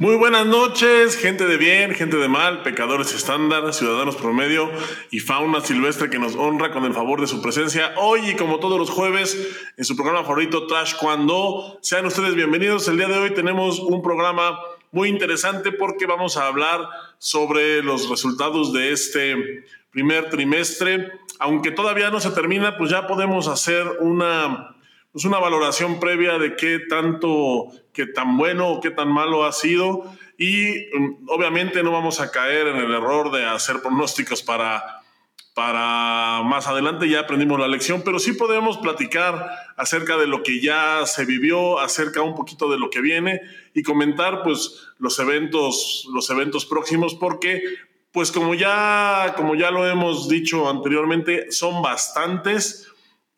Muy buenas noches, gente de bien, gente de mal, pecadores estándar, ciudadanos promedio y fauna silvestre que nos honra con el favor de su presencia hoy y como todos los jueves en su programa favorito Trash Cuando. Sean ustedes bienvenidos. El día de hoy tenemos un programa muy interesante porque vamos a hablar sobre los resultados de este primer trimestre. Aunque todavía no se termina, pues ya podemos hacer una pues una valoración previa de qué tanto, qué tan bueno o qué tan malo ha sido. Y mm, obviamente no vamos a caer en el error de hacer pronósticos para, para más adelante, ya aprendimos la lección, pero sí podemos platicar acerca de lo que ya se vivió, acerca un poquito de lo que viene y comentar pues los eventos, los eventos próximos, porque pues como ya, como ya lo hemos dicho anteriormente, son bastantes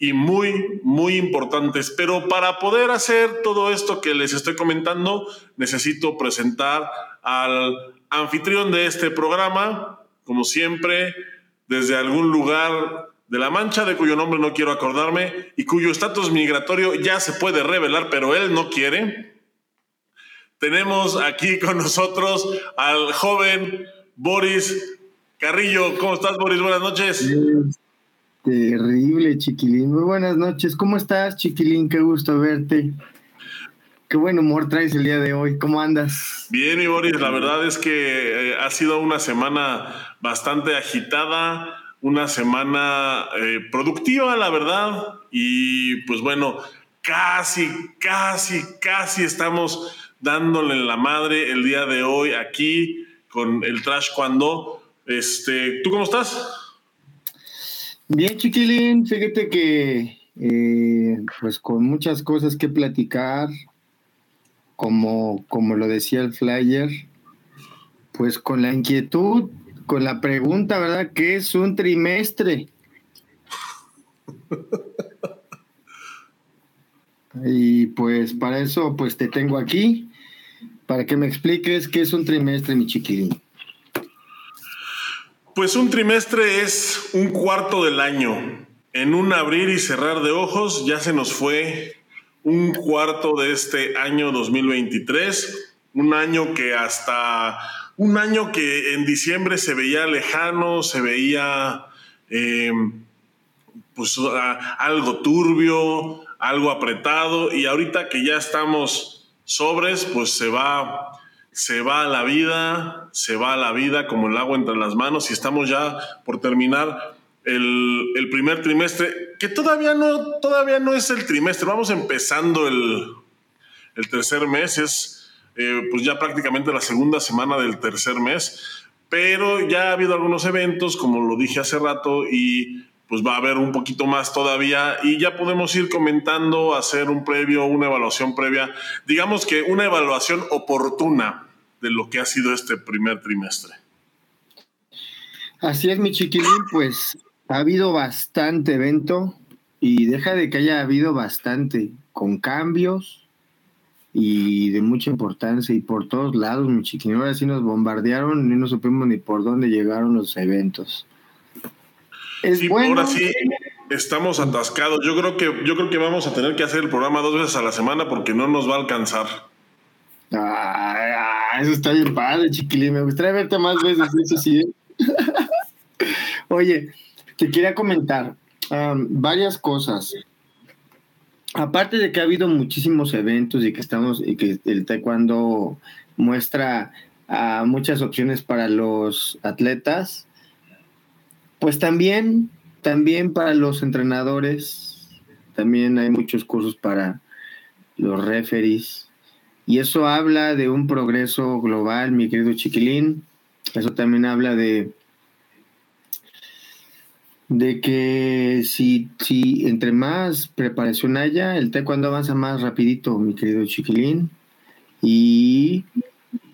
y muy, muy importantes. Pero para poder hacer todo esto que les estoy comentando, necesito presentar al anfitrión de este programa, como siempre, desde algún lugar de la Mancha, de cuyo nombre no quiero acordarme y cuyo estatus migratorio ya se puede revelar, pero él no quiere. Tenemos aquí con nosotros al joven Boris Carrillo. ¿Cómo estás, Boris? Buenas noches. Terrible, Chiquilín. Muy buenas noches. ¿Cómo estás, Chiquilín? Qué gusto verte. Qué buen humor traes el día de hoy. ¿Cómo andas? Bien, mi Boris. La verdad es que eh, ha sido una semana bastante agitada, una semana eh, productiva, la verdad. Y pues bueno, casi, casi, casi estamos dándole la madre el día de hoy aquí con el Trash Cuando. Este, ¿Tú cómo estás? Bien, chiquilín, fíjate que eh, pues con muchas cosas que platicar, como, como lo decía el flyer, pues con la inquietud, con la pregunta, ¿verdad? ¿Qué es un trimestre? y pues para eso pues te tengo aquí, para que me expliques qué es un trimestre, mi chiquilín. Pues un trimestre es un cuarto del año. En un abrir y cerrar de ojos ya se nos fue un cuarto de este año 2023, un año que hasta un año que en diciembre se veía lejano, se veía em, pues algo turbio, algo apretado. Y ahorita que ya estamos sobres, pues se va se va la vida, se va la vida como el agua entre las manos y estamos ya por terminar el, primer trimestre, que todavía no, todavía no es el trimestre, vamos empezando el, tercer mes, es eh, pues ya prácticamente la segunda semana del tercer mes, pero ya ha habido algunos eventos, como lo dije hace rato, y pues va a haber un poquito más todavía y ya podemos ir comentando, hacer un previo, una evaluación previa, digamos que una evaluación oportuna de lo que ha sido este primer trimestre. Así es, mi chiquilín, pues ha habido bastante evento y deja de que haya habido bastante, con cambios y de mucha importancia y por todos lados, mi chiquilín. Ahora sí nos bombardearon y no supimos ni por dónde llegaron los eventos. Es bueno. Ahora sí, estamos atascados. Yo creo que yo creo que vamos a tener que hacer el programa dos veces a la semana porque no nos va a alcanzar. Ah, eso está bien padre, chiquilín. Me gustaría verte más veces. Oye, te quería comentar varias cosas. Aparte de que ha habido muchísimos eventos y que estamos y que el taekwondo muestra muchas opciones para los atletas, pues también, también para los entrenadores, también hay muchos cursos para los referees. Y eso habla de un progreso global, mi querido chiquilín. Eso también habla de, de que si, si entre más preparación haya, el taekwondo avanza más rapidito, mi querido chiquilín. Y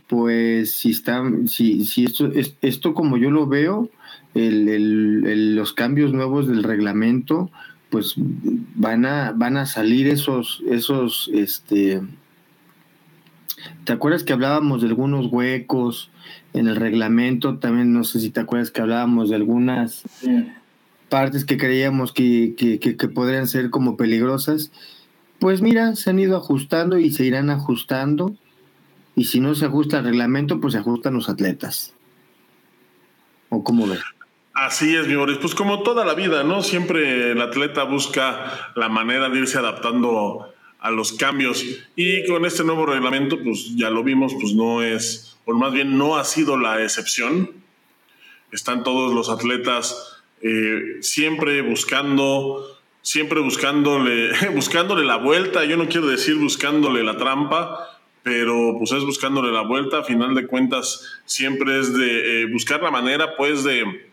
pues si está, si, si esto, esto como yo lo veo, los cambios nuevos del reglamento, pues van a, van a salir esos, esos, este, ¿te acuerdas que hablábamos de algunos huecos en el reglamento? También no sé si te acuerdas que hablábamos de algunas partes que creíamos que, que, que podrían ser como peligrosas. Pues mira, se han ido ajustando y se irán ajustando y si no se ajusta el reglamento, pues se ajustan los atletas. ¿O cómo ves? Así es, mi Boris. Pues como toda la vida, ¿no? Siempre el atleta busca la manera de irse adaptando a los cambios. Y con este nuevo reglamento, pues ya lo vimos, pues no es, o más bien no ha sido la excepción. Están todos los atletas eh, siempre buscando, siempre buscándole, buscándole la vuelta. Yo no quiero decir buscándole la trampa, pero pues es buscándole la vuelta. A final de cuentas, siempre es de eh, buscar la manera, pues, de,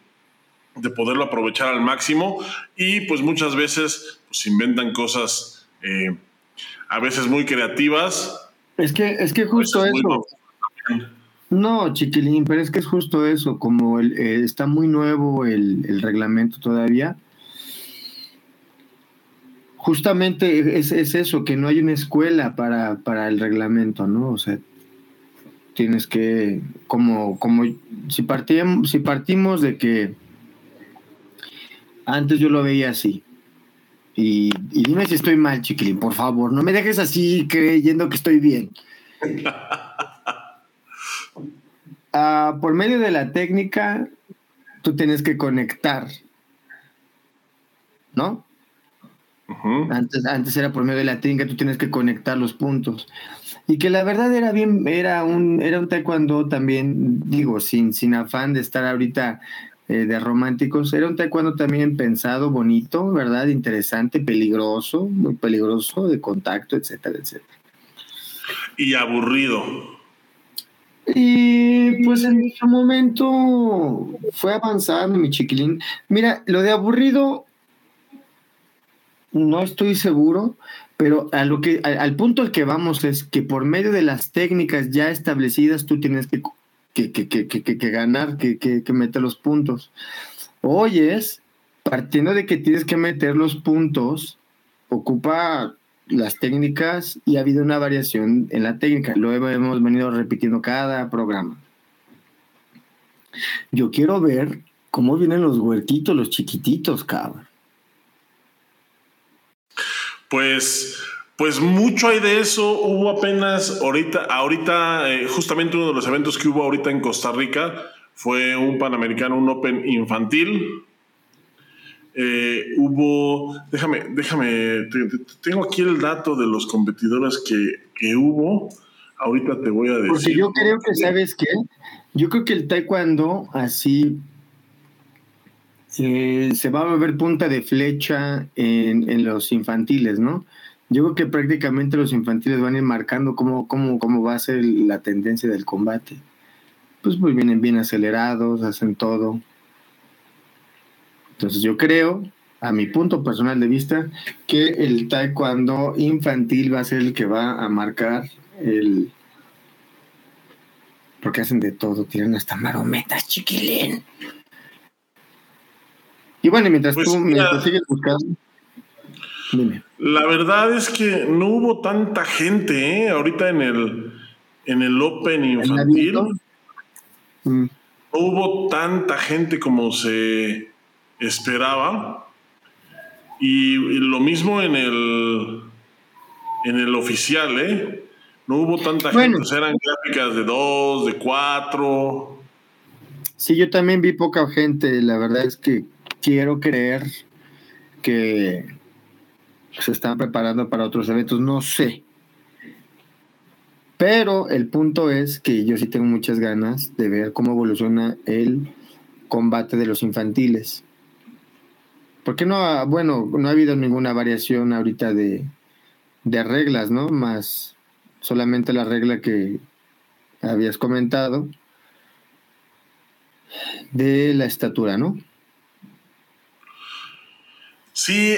de, poderlo aprovechar al máximo. Y pues muchas veces pues, inventan cosas eh, a veces muy creativas. Es que, es que justo eso. No, chiquilín, pero es que es justo eso, como el, eh, está muy nuevo el, el reglamento todavía, justamente es, eso, que no hay una escuela para, para, el reglamento, ¿no? O sea, tienes que, como, como si, partimos, si partimos de que antes yo lo veía así, y, dime si estoy mal, chiquilín, por favor, no me dejes así creyendo que estoy bien. Ah, por medio de la técnica, tú tienes que conectar, ¿no? antes, antes era por medio de la técnica, tú tienes que conectar los puntos. Y que la verdad era bien, era un, era un taekwondo también, digo, sin, sin afán de estar ahorita eh, de románticos, era un taekwondo también pensado, bonito, ¿verdad? Interesante, peligroso, muy peligroso, de contacto, etcétera, etcétera. Y aburrido. Y pues en su momento fue avanzando, mi chiquilín. Mira, lo de aburrido no estoy seguro, pero a lo que, al, punto al que vamos es que por medio de las técnicas ya establecidas tú tienes que, que, que ganar, que, meter los puntos. Oyes, partiendo de que tienes que meter los puntos, ocupa las técnicas y ha habido una variación en la técnica. Lo hemos venido repitiendo cada programa. Yo quiero ver cómo vienen los huertitos, los chiquititos, cabrón. Pues, pues mucho hay de eso. Hubo apenas ahorita, ahorita, eh, justamente uno de los eventos que hubo ahorita en Costa Rica fue un Panamericano, un Open infantil. Eh, hubo, déjame, déjame, tengo aquí el dato de los competidores que, hubo. Ahorita te voy a decir. Porque yo creo que, ¿sabes qué? Yo creo que el taekwondo así eh, se va a ver punta de flecha en, los infantiles, ¿no? Yo creo que prácticamente los infantiles van a ir marcando cómo, cómo, cómo va a ser la tendencia del combate. Pues, pues vienen bien acelerados, hacen todo. Entonces yo creo, a mi punto personal de vista, que el taekwondo infantil va a ser el que va a marcar el... Porque hacen de todo, tienen hasta marometas, chiquilín. Y bueno, mientras pues tú mientras sigues buscando. Dime. La verdad es que no hubo tanta gente, ¿eh? Ahorita en el, en el Open infantil. Mm. No hubo tanta gente como se esperaba. Y, lo mismo en el, en el oficial, ¿eh? No hubo tanta gente, eran gráficas de dos, de cuatro. Sí, yo también vi poca gente, la verdad es que quiero creer que se están preparando para otros eventos, no sé. Pero el punto es que yo sí tengo muchas ganas de ver cómo evoluciona el combate de los infantiles. Porque no ha, bueno, no ha habido ninguna variación ahorita de, de reglas, ¿no? Más solamente la regla que habías comentado de la estatura, ¿no? Sí,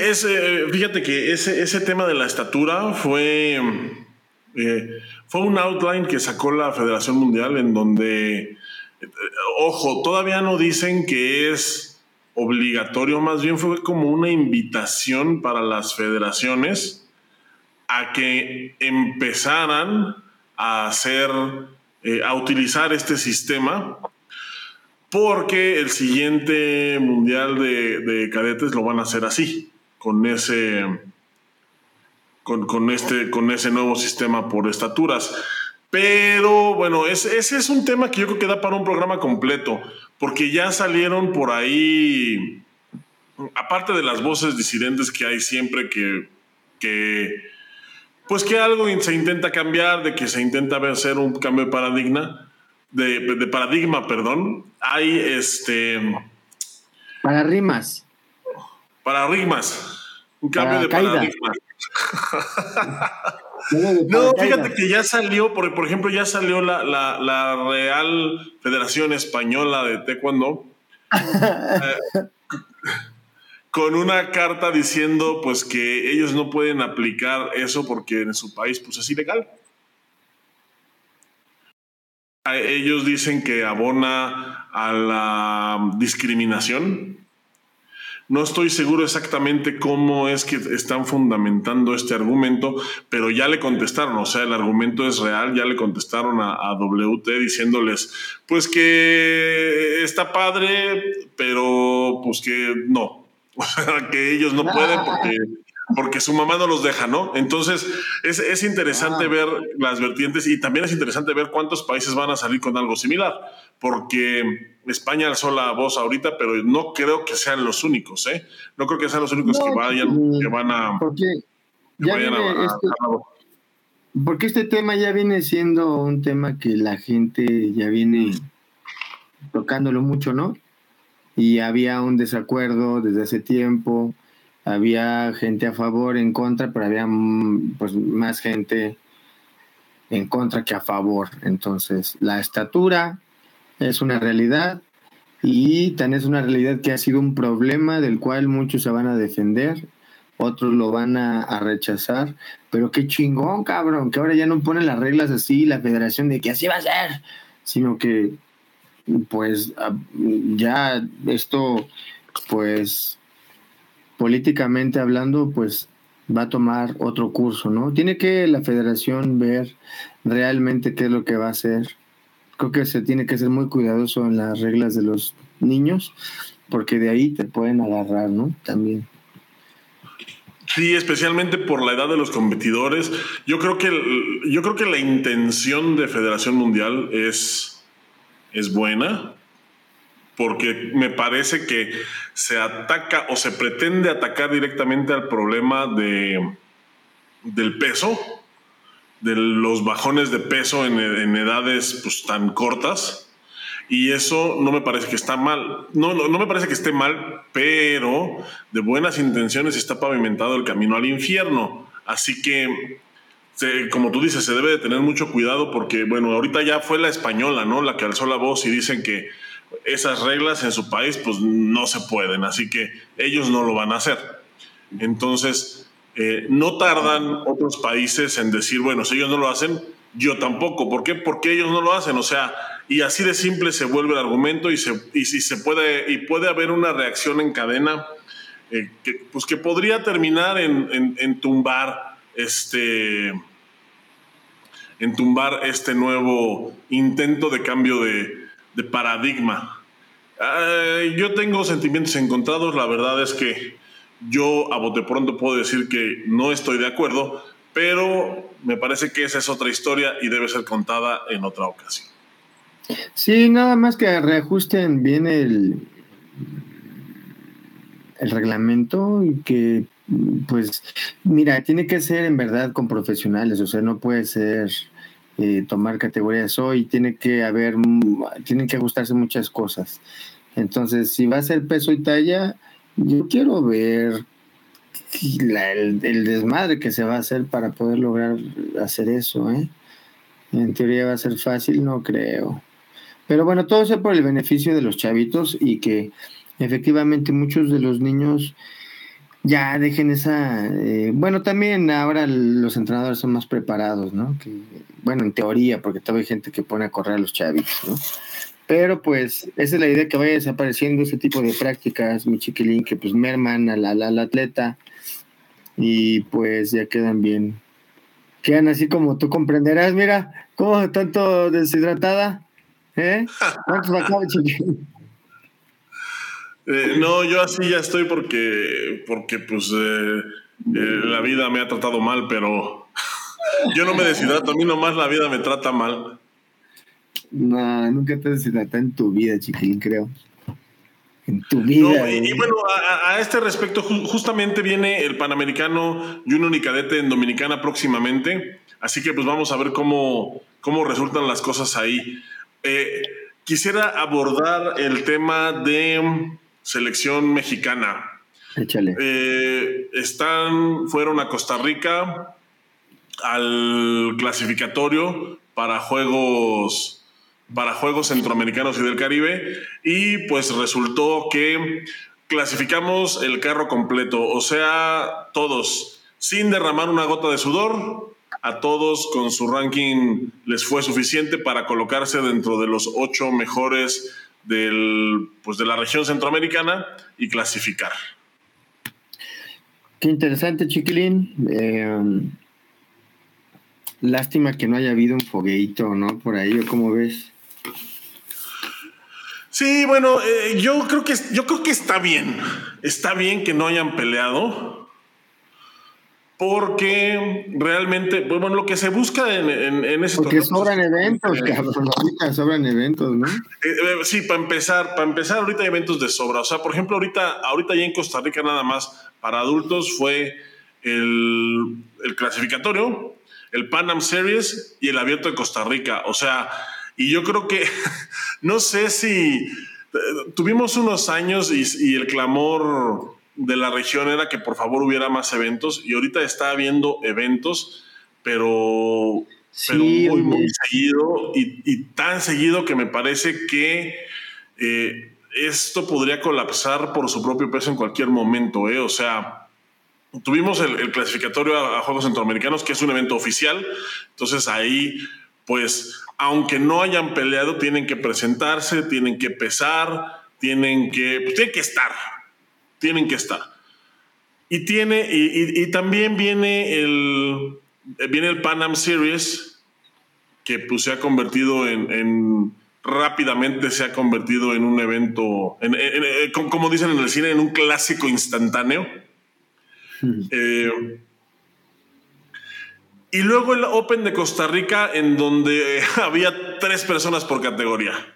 fíjate que ese, ese tema de la estatura fue, eh, fue un outline que sacó la Federación Mundial en donde, eh, ojo, todavía no dicen que es obligatorio, más bien fue como una invitación para las federaciones a que empezaran a hacer, eh, a utilizar este sistema porque el siguiente mundial de, cadetes lo van a hacer así, con ese, con, este, con ese nuevo sistema por estaturas. Pero bueno, ese es un tema que yo creo que da para un programa completo, porque ya salieron por ahí, aparte de las voces disidentes que hay siempre que, pues que algo se intenta cambiar, de que se intenta hacer un cambio de paradigma, de, paradigma, perdón, hay este... Paradigmas. Paradigmas. Un cambio de paradigma. no, fíjate que ya salió, por, por ejemplo, ya salió la, la, Real Federación Española de Taekwondo. Eh, con una carta diciendo pues que ellos no pueden aplicar eso porque en su país pues es ilegal. Ellos dicen que abona a la discriminación. No estoy seguro exactamente cómo es que están fundamentando este argumento, pero ya le contestaron, o sea, el argumento es real, ya le contestaron a, a WT diciéndoles, pues que está padre, pero pues que no, O sea, que ellos no pueden porque, porque su mamá no los deja, ¿no? Entonces, es, es interesante ah. ver las vertientes y también es interesante ver cuántos países van a salir con algo similar, porque España alzó la voz ahorita, pero no creo que sean los únicos, ¿eh? No creo que sean los únicos que vayan, que van a... Porque este, porque este tema ya viene siendo un tema que la gente ya viene tocándolo mucho, ¿no? y había un desacuerdo desde hace tiempo, había gente a favor, en contra, pero había mm, pues, más gente en contra que a favor. Entonces, la estatura es una realidad y tan es una realidad que ha sido un problema del cual muchos se van a defender, otros lo van a, a, rechazar, pero qué chingón, cabrón, que ahora ya no ponen las reglas así, la federación de que así va a ser, sino que pues ah, ya esto, pues políticamente hablando, pues va a tomar otro curso, ¿no? Tiene que la federación ver realmente qué es lo que va a hacer. Creo que se tiene que ser muy cuidadoso en las reglas de los niños, porque de ahí te pueden agarrar, ¿no? También. Sí, especialmente por la edad de los competidores. Yo creo que yo creo que la intención de Federación Mundial es es buena porque me parece que se ataca o se pretende atacar directamente al problema de, del peso, de los bajones de peso en, edades pues, tan cortas. Y eso no me parece que está mal. No, no, no, me parece que esté mal, pero de buenas intenciones está pavimentado el camino al infierno. Así que como tú dices, se debe de tener mucho cuidado porque, bueno, ahorita ya fue la española, ¿no? La que alzó la voz y dicen que esas reglas en su país, pues no se pueden, así que ellos no lo van a hacer. Entonces, eh, no tardan otros países en decir, bueno, si ellos no lo hacen, yo tampoco. ¿Por qué? Porque ellos no lo hacen. O sea, y así de simple se vuelve el argumento y, se, y si se puede, y puede haber una reacción en cadena eh, que, pues que podría terminar en, en este, en tumbar este nuevo intento de cambio de, paradigma. yo tengo sentimientos encontrados, la verdad es que yo a bote pronto puedo decir que no estoy de acuerdo, pero me parece que esa es otra historia y debe ser contada en otra ocasión. Sí, nada más que reajusten bien el, el reglamento y que pues mira, tiene que ser en verdad con profesionales, o sea, no puede ser eh, tomar categorías hoy, tiene que haber, tienen que ajustarse muchas cosas. Entonces, si va a ser peso y talla, yo quiero ver el, desmadre que se va a hacer para poder lograr hacer eso, ¿eh? En teoría va a ser fácil, no creo. Pero bueno, todo sea por el beneficio de los chavitos y que efectivamente muchos de los niños ya dejen esa. Eh, bueno, también ahora los entrenadores son más preparados, ¿no? Que, bueno, en teoría, porque todavía hay gente que pone a correr a los chavitos, ¿no? Pero pues esa es la idea que vaya desapareciendo ese tipo de prácticas, mi chiquilín, que pues merman al, al, atleta y pues ya quedan bien. Quedan así como tú comprenderás, mira, cómo tanto deshidratada, ¿eh? ¿Cuántos chiquilín? Eh, no, yo así ya estoy porque, porque pues eh, eh, la vida me ha tratado mal, pero Yo no me deshidrato, a mí nomás la vida me trata mal. No, nunca te deshidratas en tu vida, chiquilín, creo. En tu vida. y, bueno, a, este respecto, justamente viene el Panamericano Junior y Cadete en Dominicana próximamente. Así que pues vamos a ver cómo, cómo resultan las cosas ahí. Quisiera abordar el tema de selección mexicana. Échale. Eh, están, fueron a Costa Rica al clasificatorio para Juegos para Juegos Centroamericanos y del Caribe y pues resultó que clasificamos el carro completo, o sea, todos, sin derramar una gota de sudor, a todos con su ranking les fue suficiente para colocarse dentro de los ocho mejores del, pues de la región centroamericana y clasificar. Qué interesante, chiquilín. Eh, lástima que no haya habido un fogueito, ¿no? Por ahí, ¿cómo ves? Sí, bueno, eh, yo creo que yo creo que está bien. Está bien que no hayan peleado. Porque realmente, pues, bueno, lo que se busca en, en, ese Porque pues, sobran eventos, cabrón. Ahorita sobran eventos, ¿no? Eh, eh, sí, para empezar, para empezar, ahorita hay eventos de sobra. O sea, por ejemplo, ahorita, ahorita ya en Costa Rica nada más para adultos fue el, el clasificatorio, el Pan Am Series y el abierto de Costa Rica. O sea, y yo creo que, no sé si tuvimos unos años y, el clamor de la región era que por favor hubiera más eventos y ahorita está habiendo eventos, pero, muy, muy seguido y, tan seguido que me parece que eh, esto podría colapsar por su propio peso en cualquier momento. ¿eh? O sea, tuvimos el, clasificatorio a Juegos Centroamericanos, que es un evento oficial, entonces ahí pues aunque no hayan peleado, tienen que presentarse, tienen que pesar, tienen que, pues, tienen que estar, tienen que estar. Y, tiene, y, también viene el, viene el Pan Am Series, que pues, se ha convertido en, rápidamente se ha convertido en un evento, en, como dicen en el cine, en un clásico instantáneo. Eh, y luego el Open de Costa Rica, en donde había tres personas por categoría.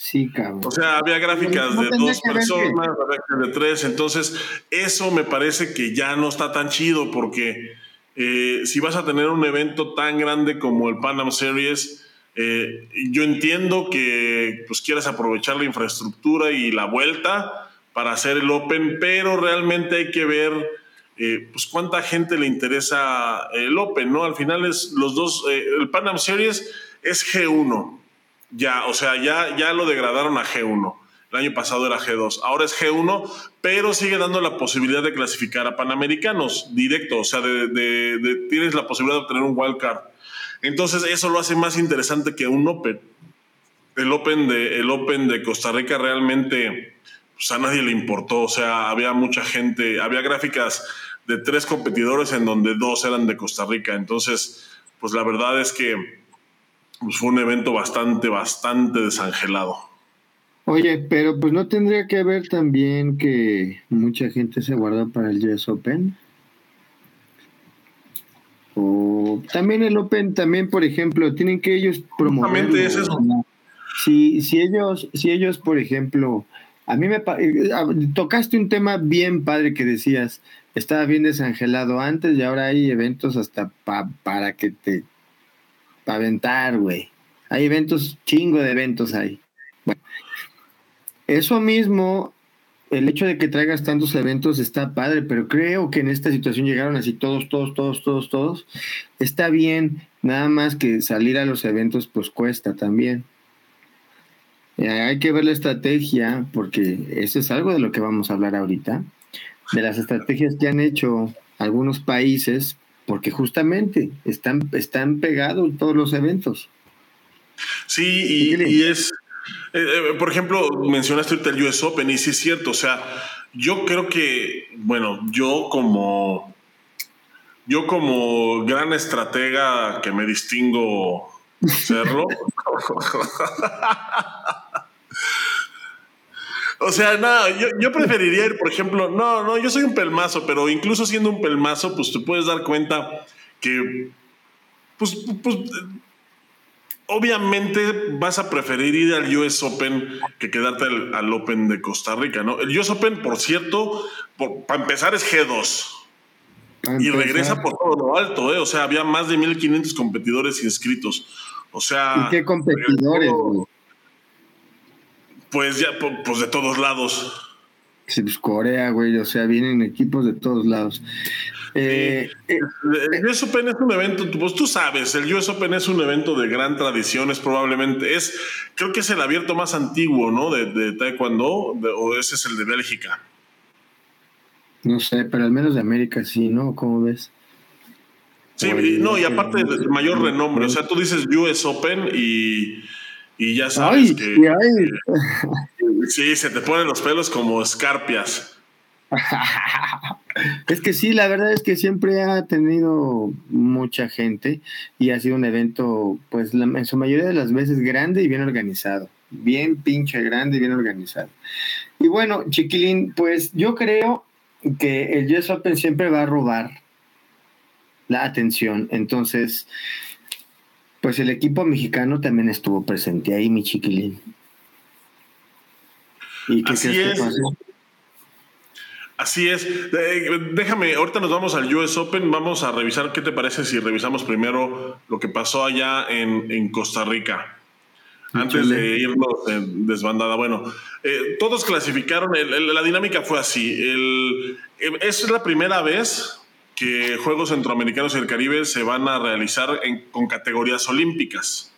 Sí, cabrón. O sea, había gráficas de dos personas, gráficas de tres. Entonces, eso me parece que ya no está tan chido porque eh, si vas a tener un evento tan grande como el Pan Am Series, eh, yo entiendo que pues, quieras aprovechar la infraestructura y la vuelta para hacer el Open, pero realmente hay que ver eh, pues cuánta gente le interesa el Open, ¿no? Al final es los dos, eh, el Pan Am Series es G1, ya, o sea, ya, ya lo degradaron a G1. El año pasado era G2, ahora es G1, pero sigue dando la posibilidad de clasificar a panamericanos directo, o sea, de, tienes la posibilidad de obtener un wildcard. Entonces, eso lo hace más interesante que un Open. El Open de, el Open de Costa Rica realmente pues, a nadie le importó, o sea, había mucha gente, había gráficas de tres competidores en donde dos eran de Costa Rica. Entonces, pues la verdad es que pues, fue un evento bastante, bastante desangelado. Oye, pero pues no tendría que haber también que mucha gente se guarda para el US Open. O también el Open, también, por ejemplo, tienen que ellos promover. Es eso. Si, si ellos, si ellos, por ejemplo, a mí me eh, tocaste un tema bien padre que decías, estaba bien desangelado antes y ahora hay eventos hasta para que te para aventar, güey. Hay eventos, chingo de eventos ahí. Bueno, eso mismo, el hecho de que traigas tantos eventos está padre, pero creo que en esta situación llegaron así todos, todos, todos, todos, todos. Está bien, nada más que salir a los eventos pues cuesta también. Eh, hay que ver la estrategia, porque eso es algo de lo que vamos a hablar ahorita, de las estrategias que han hecho algunos países, porque justamente están, están pegados todos los eventos. Sí, y, es, eh, eh, por ejemplo, mencionaste ahorita el US Open, y sí es cierto, o sea, yo creo que, bueno, yo como, yo como gran estratega que me distingo serlo, O sea, no, yo, yo, preferiría ir, por ejemplo, no, no, yo soy un pelmazo, pero incluso siendo un pelmazo, pues te puedes dar cuenta que, pues, pues obviamente vas a preferir ir al US Open que quedarte al, Open de Costa Rica, ¿no? El US Open, por cierto, para empezar es G2. Y regresa por todo lo alto, ¿eh? O sea, había más de 1.500 competidores inscritos. O sea... ¿Y qué competidores? Pues ya, pues de todos lados. Sí, pues Corea, güey, o sea, vienen equipos de todos lados. Eh, eh, el US Open es un evento, pues tú sabes, el US Open es un evento de gran tradición, es probablemente, es, creo que es el abierto más antiguo, ¿no? De, Taekwondo, o ese es el de Bélgica. No sé, pero al menos de América sí, ¿no? ¿Cómo ves? Sí, no, y aparte de mayor renombre, o sea, tú dices US Open y, ya sabes que... sí, se te ponen los pelos como escarpias. es que sí, la verdad es que siempre ha tenido mucha gente y ha sido un evento, pues en su mayoría de las veces grande y bien organizado. Bien pinche grande y bien organizado. Y bueno, chiquilín, pues yo creo que el US Open siempre va a robar la atención. Entonces, pues el equipo mexicano también estuvo presente ahí, mi chiquilín. ¿Y qué Así es. Así es. Déjame, ahorita nos vamos al US Open. Vamos a revisar qué te parece si revisamos primero lo que pasó allá en, Costa Rica. Antes de irnos desbandada. Bueno, eh, todos clasificaron. la dinámica fue así. El, es la primera vez que Juegos Centroamericanos y el Caribe se van a realizar con categorías olímpicas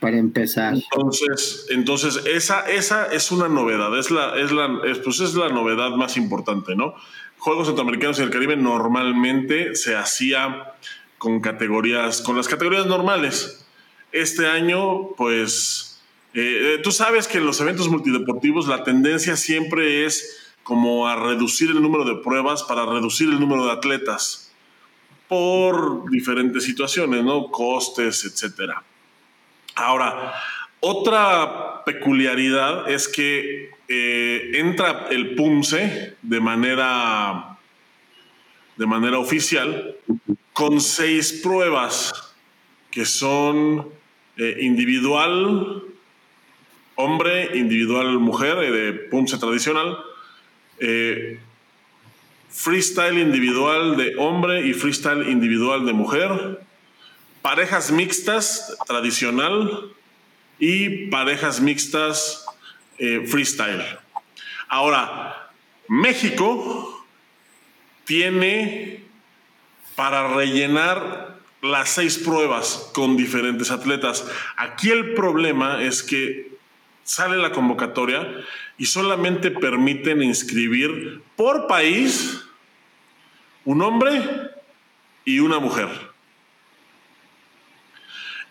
para empezar. Entonces, entonces esa, esa es una novedad, es la, es, la, pues es la novedad más importante, ¿no? Juegos Centroamericanos y el Caribe normalmente se hacía con categorías, con las categorías normales. Este año, pues, eh, eh, tú sabes que en los eventos multideportivos la tendencia siempre es como a reducir el número de pruebas para reducir el número de atletas por diferentes situaciones, ¿no? Costes, etcétera. Ahora, otra peculiaridad es que eh, entra el PUMSE de manera, de manera oficial con seis pruebas que son eh, individual hombre, individual mujer, eh, de PUMSE tradicional, freestyle individual de hombre y freestyle individual de mujer, parejas mixtas tradicional y parejas mixtas eh, freestyle. Ahora, México tiene para rellenar las seis pruebas con diferentes atletas. Aquí el problema es que sale la convocatoria y solamente permiten inscribir por país un hombre y una mujer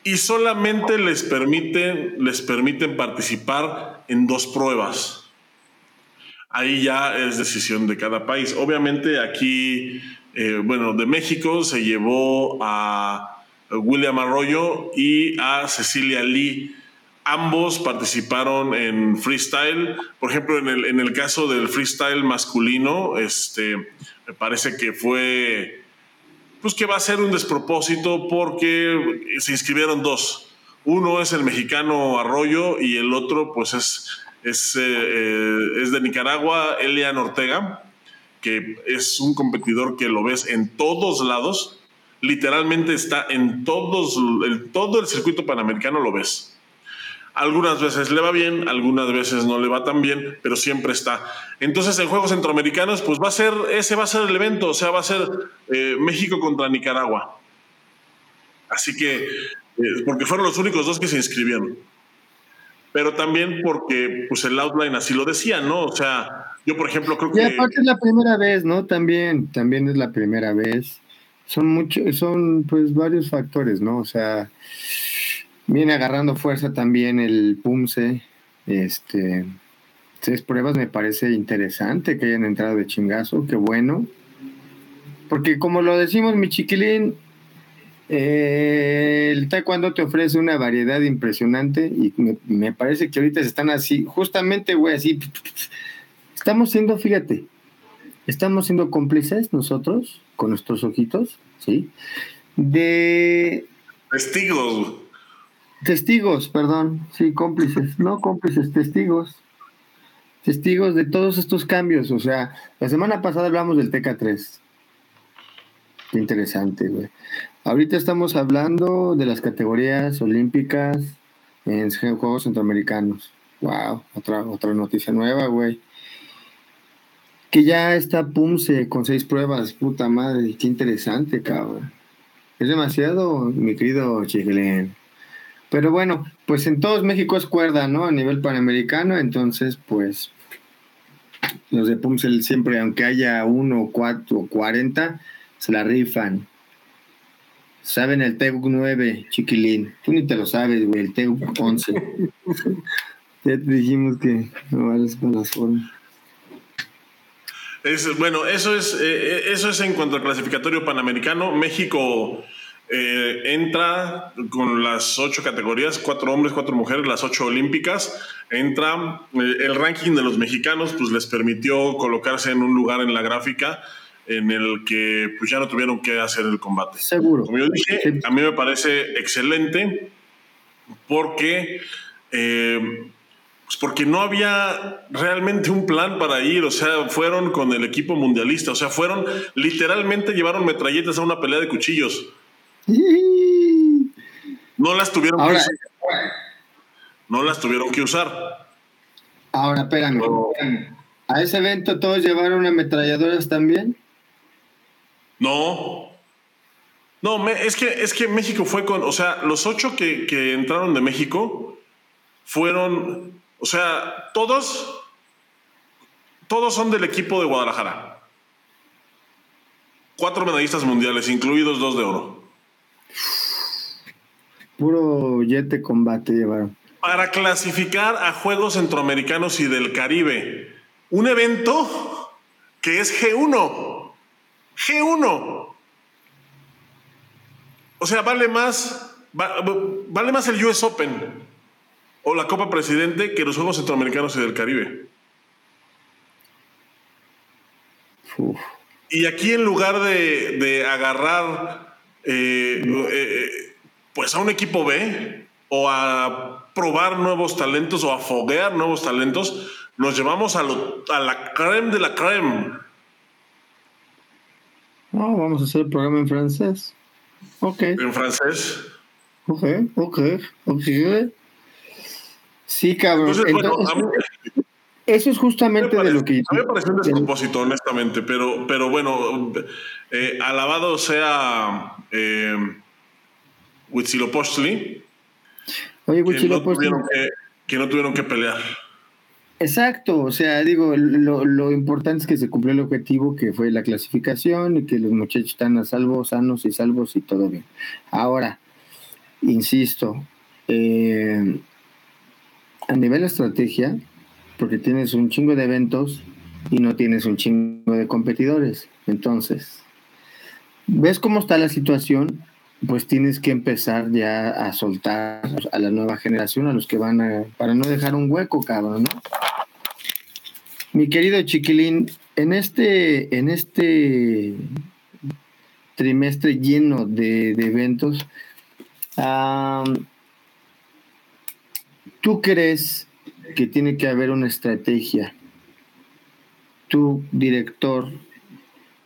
y solamente les permiten, les permiten participar en dos pruebas. Ahí ya es decisión de cada país. Obviamente aquí, eh, bueno, de México se llevó a William Arroyo y a Cecilia Lee. Ambos participaron en freestyle. Por ejemplo, en el, en el caso del freestyle masculino, este, me parece que fue pues que va a ser un despropósito porque se inscribieron dos. Uno es el mexicano Arroyo y el otro pues es, es, eh, es de Nicaragua, Elian Ortega, que es un competidor que lo ves en todos lados, literalmente está en todos, el, todo el circuito panamericano lo ves. Algunas veces le va bien, algunas veces no le va tan bien, pero siempre está. Entonces en Juegos Centroamericanos, pues va a ser, ese va a ser el evento, o sea, va a ser eh, México contra Nicaragua. Así que, eh, porque fueron los únicos dos que se inscribieron. Pero también porque pues el outline así lo decía, ¿no? O sea, yo por ejemplo creo que... Y aparte es la primera vez, ¿no? También, también es la primera vez. Son muchos, son pues varios factores, ¿no? O sea, Viene agarrando fuerza también el PUMSE. Este, seis pruebas me parece interesante que hayan entrado de chingazo, qué bueno. Porque como lo decimos, mi chiquilín, eh, el taekwondo te ofrece una variedad impresionante y me, parece que ahorita se están así, justamente, güey, así. Estamos siendo, fíjate, estamos siendo cómplices nosotros, con nuestros ojitos, ¿sí? De... Testigos. Testigos, perdón, sí, cómplices, no cómplices, testigos. Testigos de todos estos cambios, o sea, la semana pasada hablamos del TK3. Qué interesante, güey. Ahorita estamos hablando de las categorías olímpicas en Juegos Centroamericanos. Wow, otra, otra noticia nueva, güey. Que ya está Pumse con seis pruebas, puta madre, qué interesante, cabrón. Es demasiado, mi querido Chiglén. Pero bueno, pues en todos México es cuerda, ¿no? A nivel panamericano, entonces, pues, los de Pumse siempre, aunque haya uno, cuatro o cuarenta, se la rifan. Saben el TEG 9, chiquilín. Tú ni te lo sabes, güey, el TEG 11. ya te dijimos que no vales con las formas. Es, bueno, eso es, eh, eh, eso es en cuanto al clasificatorio panamericano. México eh, entra con las ocho categorías, cuatro hombres, cuatro mujeres, las ocho olímpicas. Entra el ranking de los mexicanos, pues les permitió colocarse en un lugar en la gráfica en el que pues ya no tuvieron que hacer el combate. Seguro. Como yo dije, a mí me parece excelente porque pues porque no había realmente un plan para ir, o sea, fueron con el equipo mundialista, o sea, fueron, literalmente llevaron metralletas a una pelea de cuchillos. No las tuvieron que usar. No las tuvieron que usar. Ahora, espérame. ¿A ese evento todos llevaron ametralladoras también? No. No, es, que, es que México fue con, o sea, los ocho que, que entraron de México fueron o sea, todos, todos son del equipo de Guadalajara. Cuatro medallistas mundiales, incluidos dos de oro. Puro jet de combate llevaron. Para clasificar a Juegos Centroamericanos y del Caribe. Un evento que es G1. G1. O sea, vale más, vale más el US Open o la Copa Presidente que los Juegos Centroamericanos y del Caribe. Y aquí en lugar de, agarrar eh, eh, pues a un equipo B o a probar nuevos talentos o a foguear nuevos talentos, nos llevamos a, a la creme de la creme. No, vamos a hacer el programa en francés. Ok. En francés. Ok, ok, ok. Sí, cabrón. eso es justamente de lo que... A mí me parece un despropósito, honestamente, pero, pero bueno, eh, alabado sea eh, Huitzilopochtli, Oye, que, no que, que no tuvieron que pelear. Exacto, o sea, digo, lo, lo, importante es que se cumplió el objetivo que fue la clasificación y que los muchachos están a salvo, sanos y salvos y todo bien. Ahora, insisto, eh, a nivel estrategia, porque tienes un chingo de eventos y no tienes un chingo de competidores. Entonces, ves cómo está la situación, pues tienes que empezar ya a soltar a la nueva generación, a los que van a, para no dejar un hueco, cabrón, ¿no? Mi querido chiquilín, en este, en este trimestre lleno de, eventos, ¿Tú crees que tiene que haber una estrategia? Tú, director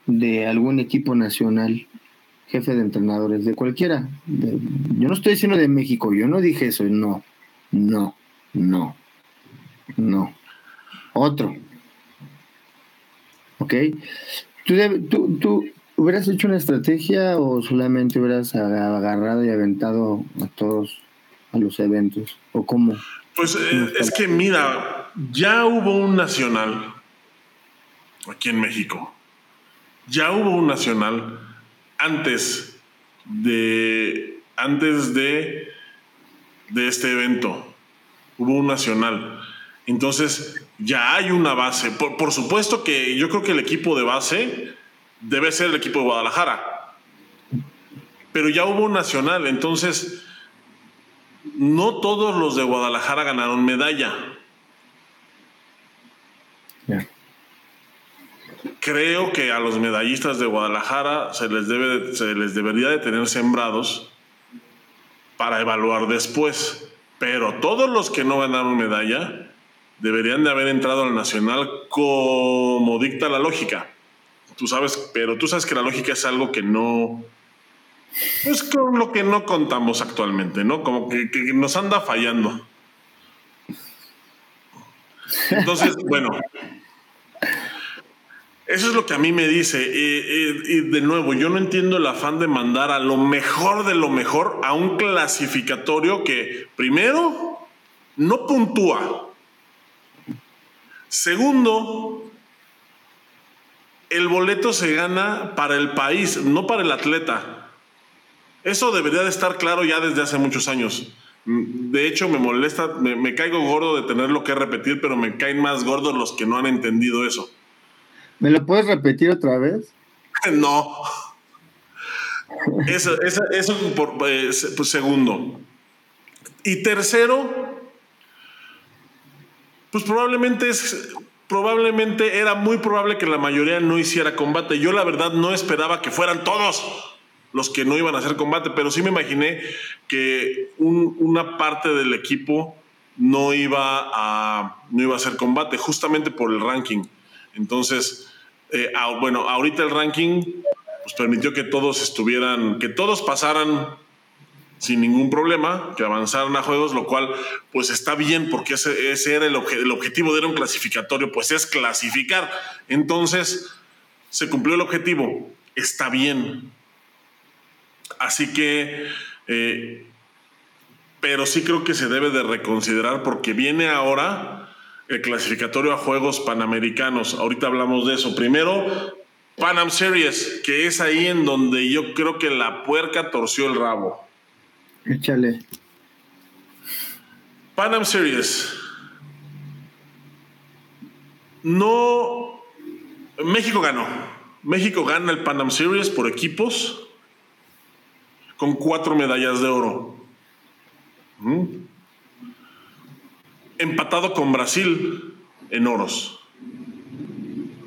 de algún equipo nacional, jefe de entrenadores, de cualquiera. yo no estoy diciendo de México, yo no dije eso, no, no, no, no. Otro. ¿Ok? ¿Tú, tú, tú hubieras hecho una estrategia o solamente hubieras agarrado y aventado a todos a los eventos? ¿O cómo? Pues eh, es que mira, ya hubo un nacional aquí en México. Ya hubo un nacional antes de antes de de este evento. Hubo un nacional. Entonces, ya hay una base. Por, por, supuesto que yo creo que el equipo de base debe ser el equipo de Guadalajara. Pero ya hubo un nacional. Entonces, no todos los de Guadalajara ganaron medalla. Creo que a los medallistas de Guadalajara se les, debe, se les debería de tener sembrados para evaluar después. Pero todos los que no ganaron medalla deberían de haber entrado al Nacional como dicta la lógica. Tú sabes, pero tú sabes que la lógica es algo que no... Es con lo que no contamos actualmente, ¿no? Como que, que nos anda fallando. Entonces, bueno, eso es lo que a mí me dice. Y, de nuevo, yo no entiendo el afán de mandar a lo mejor de lo mejor a un clasificatorio que, primero, no puntúa. Segundo, el boleto se gana para el país, no para el atleta. Eso debería de estar claro ya desde hace muchos años. De hecho, me molesta, me, me caigo gordo de tenerlo que repetir, pero me caen más gordos los que no han entendido eso. ¿Me lo puedes repetir otra vez? no. Eso, eso, por pues, segundo. Y tercero, pues probablemente es probablemente era muy probable que la mayoría no hiciera combate. Yo la verdad no esperaba que fueran todos los que no iban a hacer combate, pero sí me imaginé que una parte del equipo no iba a no iba a hacer combate justamente por el ranking. Entonces, eh, bueno, ahorita el ranking pues, permitió que todos estuvieran, que todos pasaran sin ningún problema, que avanzaran a juegos, lo cual pues está bien porque ese, era el, el objetivo de un clasificatorio, pues es clasificar. Entonces, se cumplió el objetivo, está bien. Así que, eh, pero sí creo que se debe de reconsiderar porque viene ahora el clasificatorio a Juegos Panamericanos. Ahorita hablamos de eso. Primero, Panam Series, que es ahí en donde yo creo que la puerca torció el rabo. Échale. Panam Series. No. México ganó. México gana el Panam Series por equipos con cuatro medallas de oro. ¿Mm? Empatado con Brasil en oros.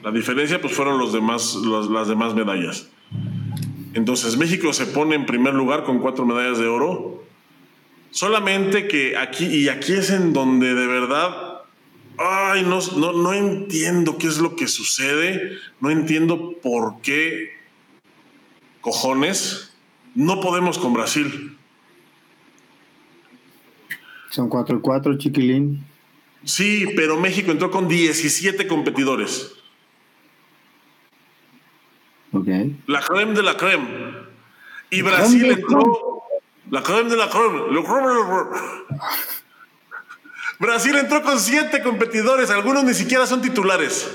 La diferencia pues fueron los demás, las demás medallas. Entonces México se pone en primer lugar con cuatro medallas de oro. Solamente que aquí, y aquí es en donde de verdad, ay, no, no, no entiendo qué es lo que sucede, no entiendo por qué cojones no podemos con Brasil. Son 4 y 4, chiquilín. Sí, pero México entró con 17 competidores. Ok. La creme de la creme. Y Brasil entró. La creme de la creme. Brasil entró con 7 competidores. Algunos ni siquiera son titulares.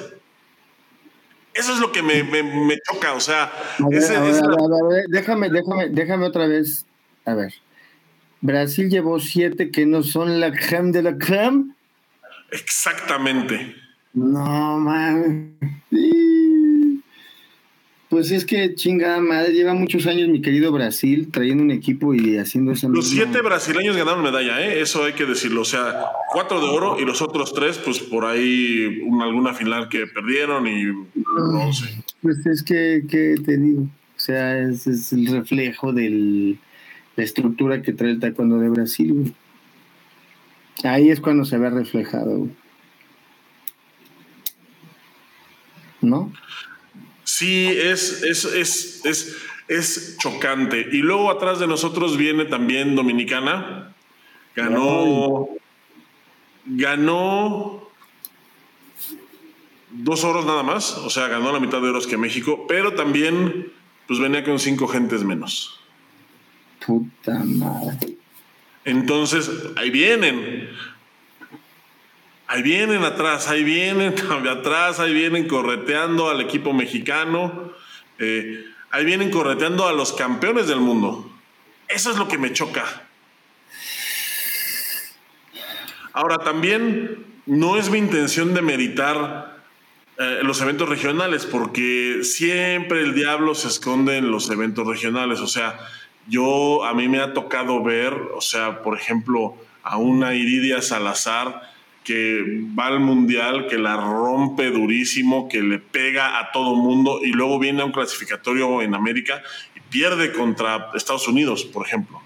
Eso es lo que me, me, choca. O sea, déjame, déjame, déjame otra vez. A ver. Brasil llevó siete que no son la creme de la creme. Exactamente. No, man. Pues es que chingada madre, lleva muchos años mi querido Brasil trayendo un equipo y haciendo esa Los siete brasileños ganaron medalla, ¿eh? eso hay que decirlo. O sea, cuatro de oro y los otros tres, pues por ahí alguna final que perdieron y no sé. Pues es que, que te digo, o sea, es el reflejo del, la estructura que trae el taekwondo de Brasil. Ahí es cuando se ve reflejado. ¿No? Sí, es, es, es, es, es chocante. Y luego atrás de nosotros viene también Dominicana. Ganó. Ganó dos oros nada más, o sea, ganó la mitad de oros que México, pero también pues venía con cinco gentes menos. Puta madre. Entonces, ahí vienen. Ahí vienen atrás, ahí vienen atrás, ahí vienen correteando al equipo mexicano. Eh, ahí vienen correteando a los campeones del mundo. Eso es lo que me choca. Ahora, también no es mi intención de meritar eh, los eventos regionales, porque siempre el diablo se esconde en los eventos regionales. O sea, yo, a mí me ha tocado ver, o sea, por ejemplo, a una Iridia Salazar que va al mundial, que la rompe durísimo, que le pega a todo mundo y luego viene a un clasificatorio en América y pierde contra Estados Unidos, por ejemplo.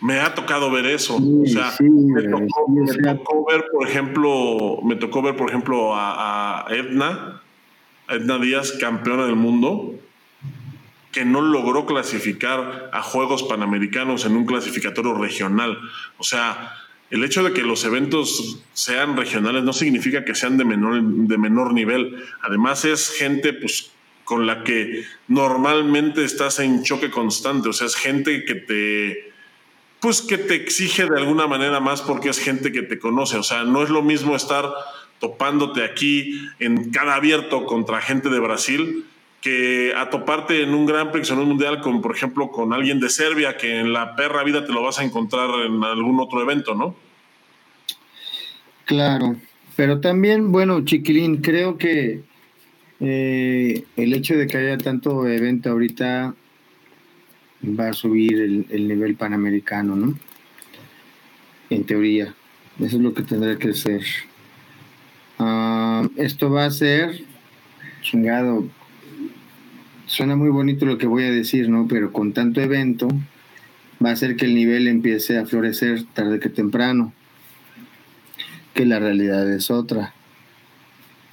Me ha tocado ver eso. o sea, me, tocó, ver, por ejemplo, me tocó ver, por ejemplo, a, a Edna, Edna Díaz, campeona del mundo, que no logró clasificar a Juegos Panamericanos en un clasificatorio regional. O sea, el hecho de que los eventos sean regionales no significa que sean de menor, de menor nivel. Además es gente pues, con la que normalmente estás en choque constante. O sea, es gente que te, pues, que te exige de alguna manera más porque es gente que te conoce. O sea, no es lo mismo estar topándote aquí en cada abierto contra gente de Brasil que a toparte en un Gran Prix o un Mundial con, por ejemplo, con alguien de Serbia, que en la perra vida te lo vas a encontrar en algún otro evento, ¿no? Claro, pero también, bueno, Chiquilín, creo que eh, el hecho de que haya tanto evento ahorita va a subir el, nivel panamericano, ¿no? En teoría, eso es lo que tendrá que ser. Ah, esto va a ser chingado Suena muy bonito lo que voy a decir, ¿no? Pero con tanto evento va a hacer que el nivel empiece a florecer tarde que temprano. Que la realidad es otra.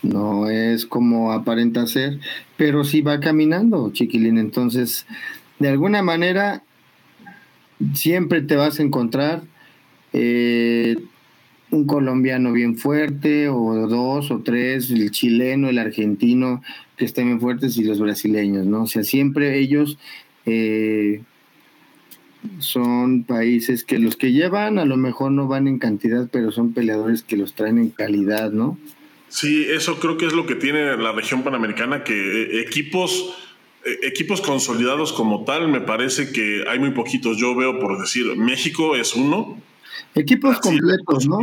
No es como aparenta ser, pero sí va caminando, chiquilín. Entonces, de alguna manera, siempre te vas a encontrar eh, un colombiano bien fuerte, o dos o tres, el chileno, el argentino, que estén bien fuertes, y los brasileños, ¿no? O sea, siempre ellos eh, son países que los que llevan a lo mejor no van en cantidad, pero son peleadores que los traen en calidad, ¿no? Sí, eso creo que es lo que tiene la región panamericana, que eh, equipos eh, equipos consolidados como tal, me parece que hay muy poquitos. Yo veo, por decir, México es uno, Equipos completos, ¿no?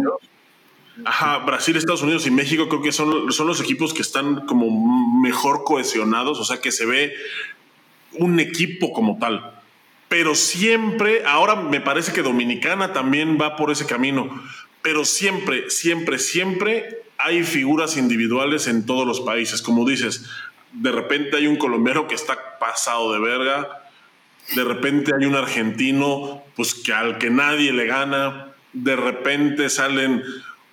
Ajá, Brasil, Estados Unidos y México creo que son, son los equipos que están como mejor cohesionados, o sea que se ve un equipo como tal. Pero siempre, ahora me parece que Dominicana también va por ese camino, pero siempre, siempre, siempre hay figuras individuales en todos los países. Como dices, de repente hay un colombiano que está pasado de verga, de repente hay un argentino, pues que al que nadie le gana, de repente salen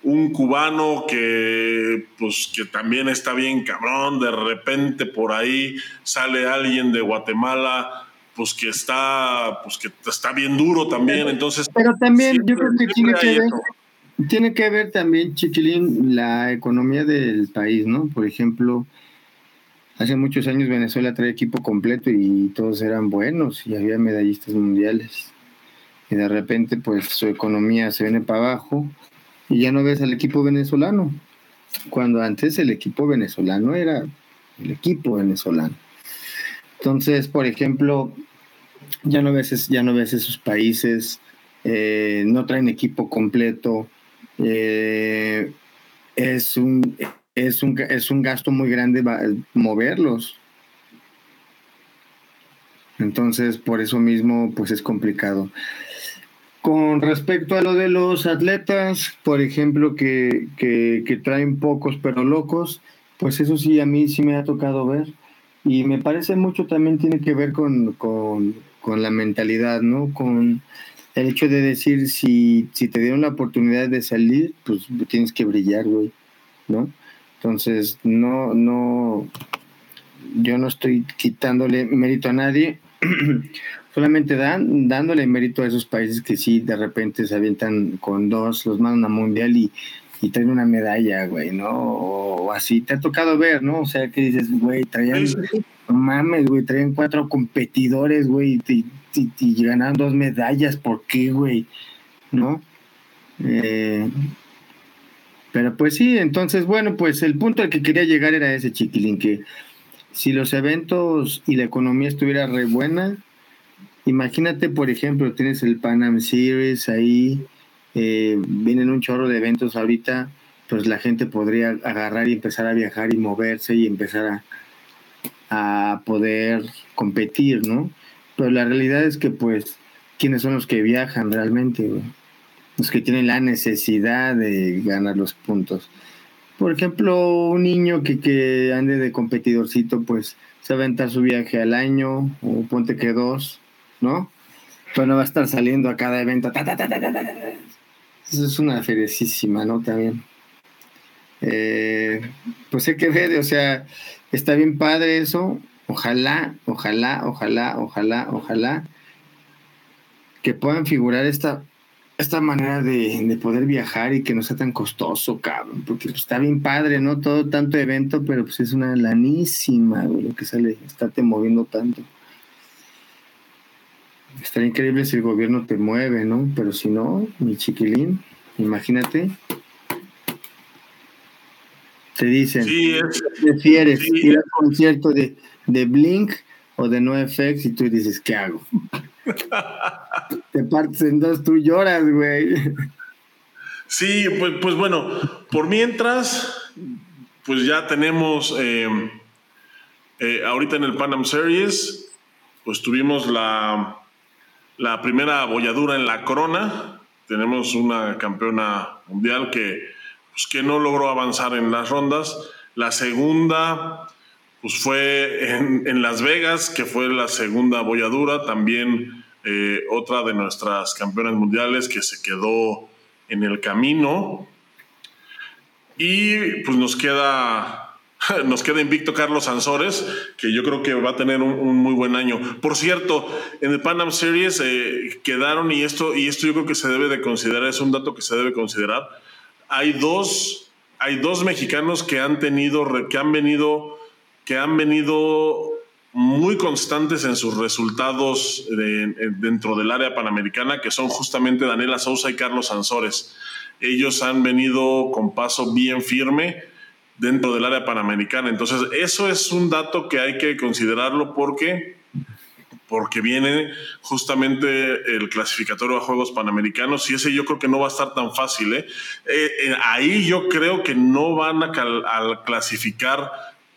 un cubano que pues que también está bien cabrón, de repente por ahí sale alguien de Guatemala pues que está pues que está bien duro también, entonces Pero también yo creo que tiene que ver tiene que ver también Chiquilín la economía del país, ¿no? Por ejemplo, hace muchos años Venezuela traía equipo completo y todos eran buenos y había medallistas mundiales y de repente pues su economía se viene para abajo y ya no ves al equipo venezolano, cuando antes el equipo venezolano era el equipo venezolano. Entonces, por ejemplo, ya no ves, ya no ves esos países, eh, no traen equipo completo, eh, es, un, es, un, es un gasto muy grande moverlos. Entonces, por eso mismo, pues es complicado. Con respecto a lo de los atletas, por ejemplo, que, que, traen pocos pero locos, pues eso sí, a mí sí me ha tocado ver. Y me parece mucho también tiene que ver con, con, con la mentalidad, ¿no? Con el hecho de decir, si, si te dieron la oportunidad de salir, pues tienes que brillar, güey, ¿no? Entonces, no, no, yo no estoy quitándole mérito a nadie. solamente dan, dándole mérito a esos países que sí de repente se avientan con dos, los mandan a mundial y, y traen una medalla, güey, ¿no? O, así, te ha tocado ver, ¿no? O sea, que dices, güey, traían, no mames, güey, traían cuatro competidores, güey, y, y, ganaron dos medallas, ¿por qué, güey? ¿No? Eh, pero pues sí, entonces, bueno, pues el punto al que quería llegar era ese, chiquilín, que si los eventos y la economía estuviera re buena, Imagínate, por ejemplo, tienes el Pan Series ahí, eh, vienen un chorro de eventos ahorita, pues la gente podría agarrar y empezar a viajar y moverse y empezar a, a poder competir, ¿no? Pero la realidad es que, pues, ¿quiénes son los que viajan realmente? los que tienen la necesidad de ganar los puntos. Por ejemplo, un niño que, que ande de competidorcito, pues se aventar su viaje al año, o ponte que dos, ¿no? Pero no va a estar saliendo a cada evento. Eso es una feriecísima, ¿no? También. Eh, pues hay que ver, o sea, está bien padre eso. Ojalá, ojalá, ojalá, ojalá, ojalá que puedan figurar esta, esta manera de, poder viajar y que no sea tan costoso, cabrón. Porque pues, está bien padre, ¿no? Todo tanto evento, pero pues es una lanísima, lo que sale, estate moviendo tanto. Estaría increíble si el gobierno te mueve, ¿no? Pero si no, mi chiquilín, imagínate. Te dicen, sí, ¿prefieres ir al concierto de, de Blink o de NoFX? Y tú dices, ¿qué hago? Te partes en dos, tú lloras, güey. Sí, pues, pues bueno, por mientras, pues ya tenemos eh, eh, ahorita en el Panam Series, pues tuvimos la, la primera bolladura en la corona. Tenemos una campeona mundial que, pues, que no logró avanzar en las rondas. La segunda, pues fue en, Las Vegas, que fue la segunda bolladura. También eh, otra de nuestras campeonas mundiales que se quedó en el camino. Y pues nos queda, nos queda invicto Carlos Ansores, que yo creo que va a tener un, muy buen año. Por cierto, en el Pan Am Series eh, quedaron, y esto, y esto yo creo que se debe de considerar, es un dato que se debe considerar, hay dos, hay dos mexicanos que han tenido, que han venido, que han venido muy constantes en sus resultados dentro del área panamericana, que son justamente Daniela Sousa y Carlos Ansores. Ellos han venido con paso bien firme dentro del área panamericana. Entonces, eso es un dato que hay que considerarlo porque, porque viene justamente el clasificatorio a Juegos Panamericanos y ese yo creo que no va a estar tan fácil. ¿eh? Eh, eh, ahí yo creo que no van a, a clasificar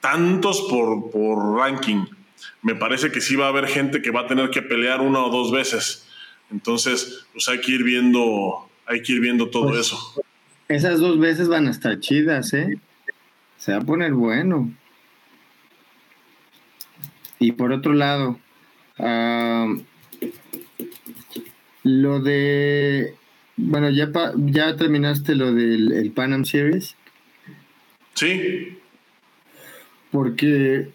tantos por, por ranking me parece que sí va a haber gente que va a tener que pelear una o dos veces. Entonces, pues hay que ir viendo, hay que ir viendo todo pues, eso. Esas dos veces van a estar chidas, ¿eh? Se va a poner bueno. Y por otro lado, lo de, bueno, ya, ya terminaste lo del el Pan Series. Sí. Porque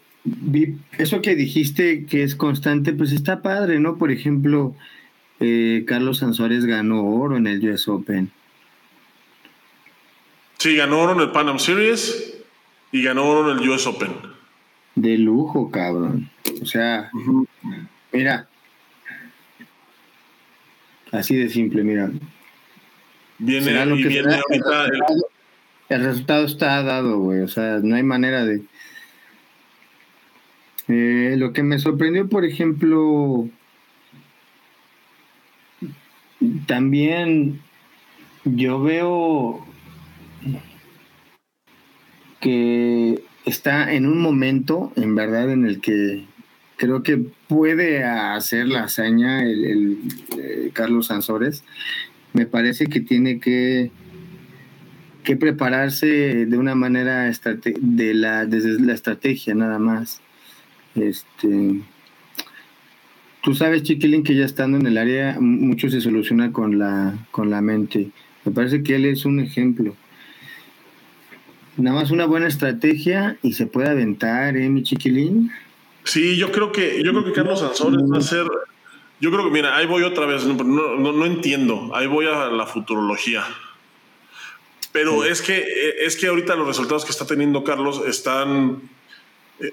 eso que dijiste que es constante, pues está padre, ¿no? Por ejemplo, eh, Carlos Sansores ganó oro en el US Open. Sí, ganó oro en el Pan Am Series y ganó oro en el US Open. De lujo, cabrón. O sea, mira. Así de simple, mira. Viene, y viene ahorita. el resultado está dado, güey. O sea, no hay manera de eh, lo que me sorprendió, por ejemplo, también yo veo que está en un momento, en verdad, en el que creo que puede hacer la hazaña el, eh, Carlos Sansores. Me parece que tiene que, que prepararse de una manera de la, desde la estrategia nada más. Este, tú sabes, Chiquilín, que ya estando en el área, mucho se soluciona con la, con la mente. Me parece que él es un ejemplo. Nada más una buena estrategia y se puede aventar, ¿eh, mi chiquilín? Sí, yo creo que, yo creo que Carlos Sansores va a ser. Yo creo que, mira, ahí voy otra vez, no, no, entiendo, ahí voy a la futurología. Pero es, que, es que ahorita los resultados que está teniendo Carlos están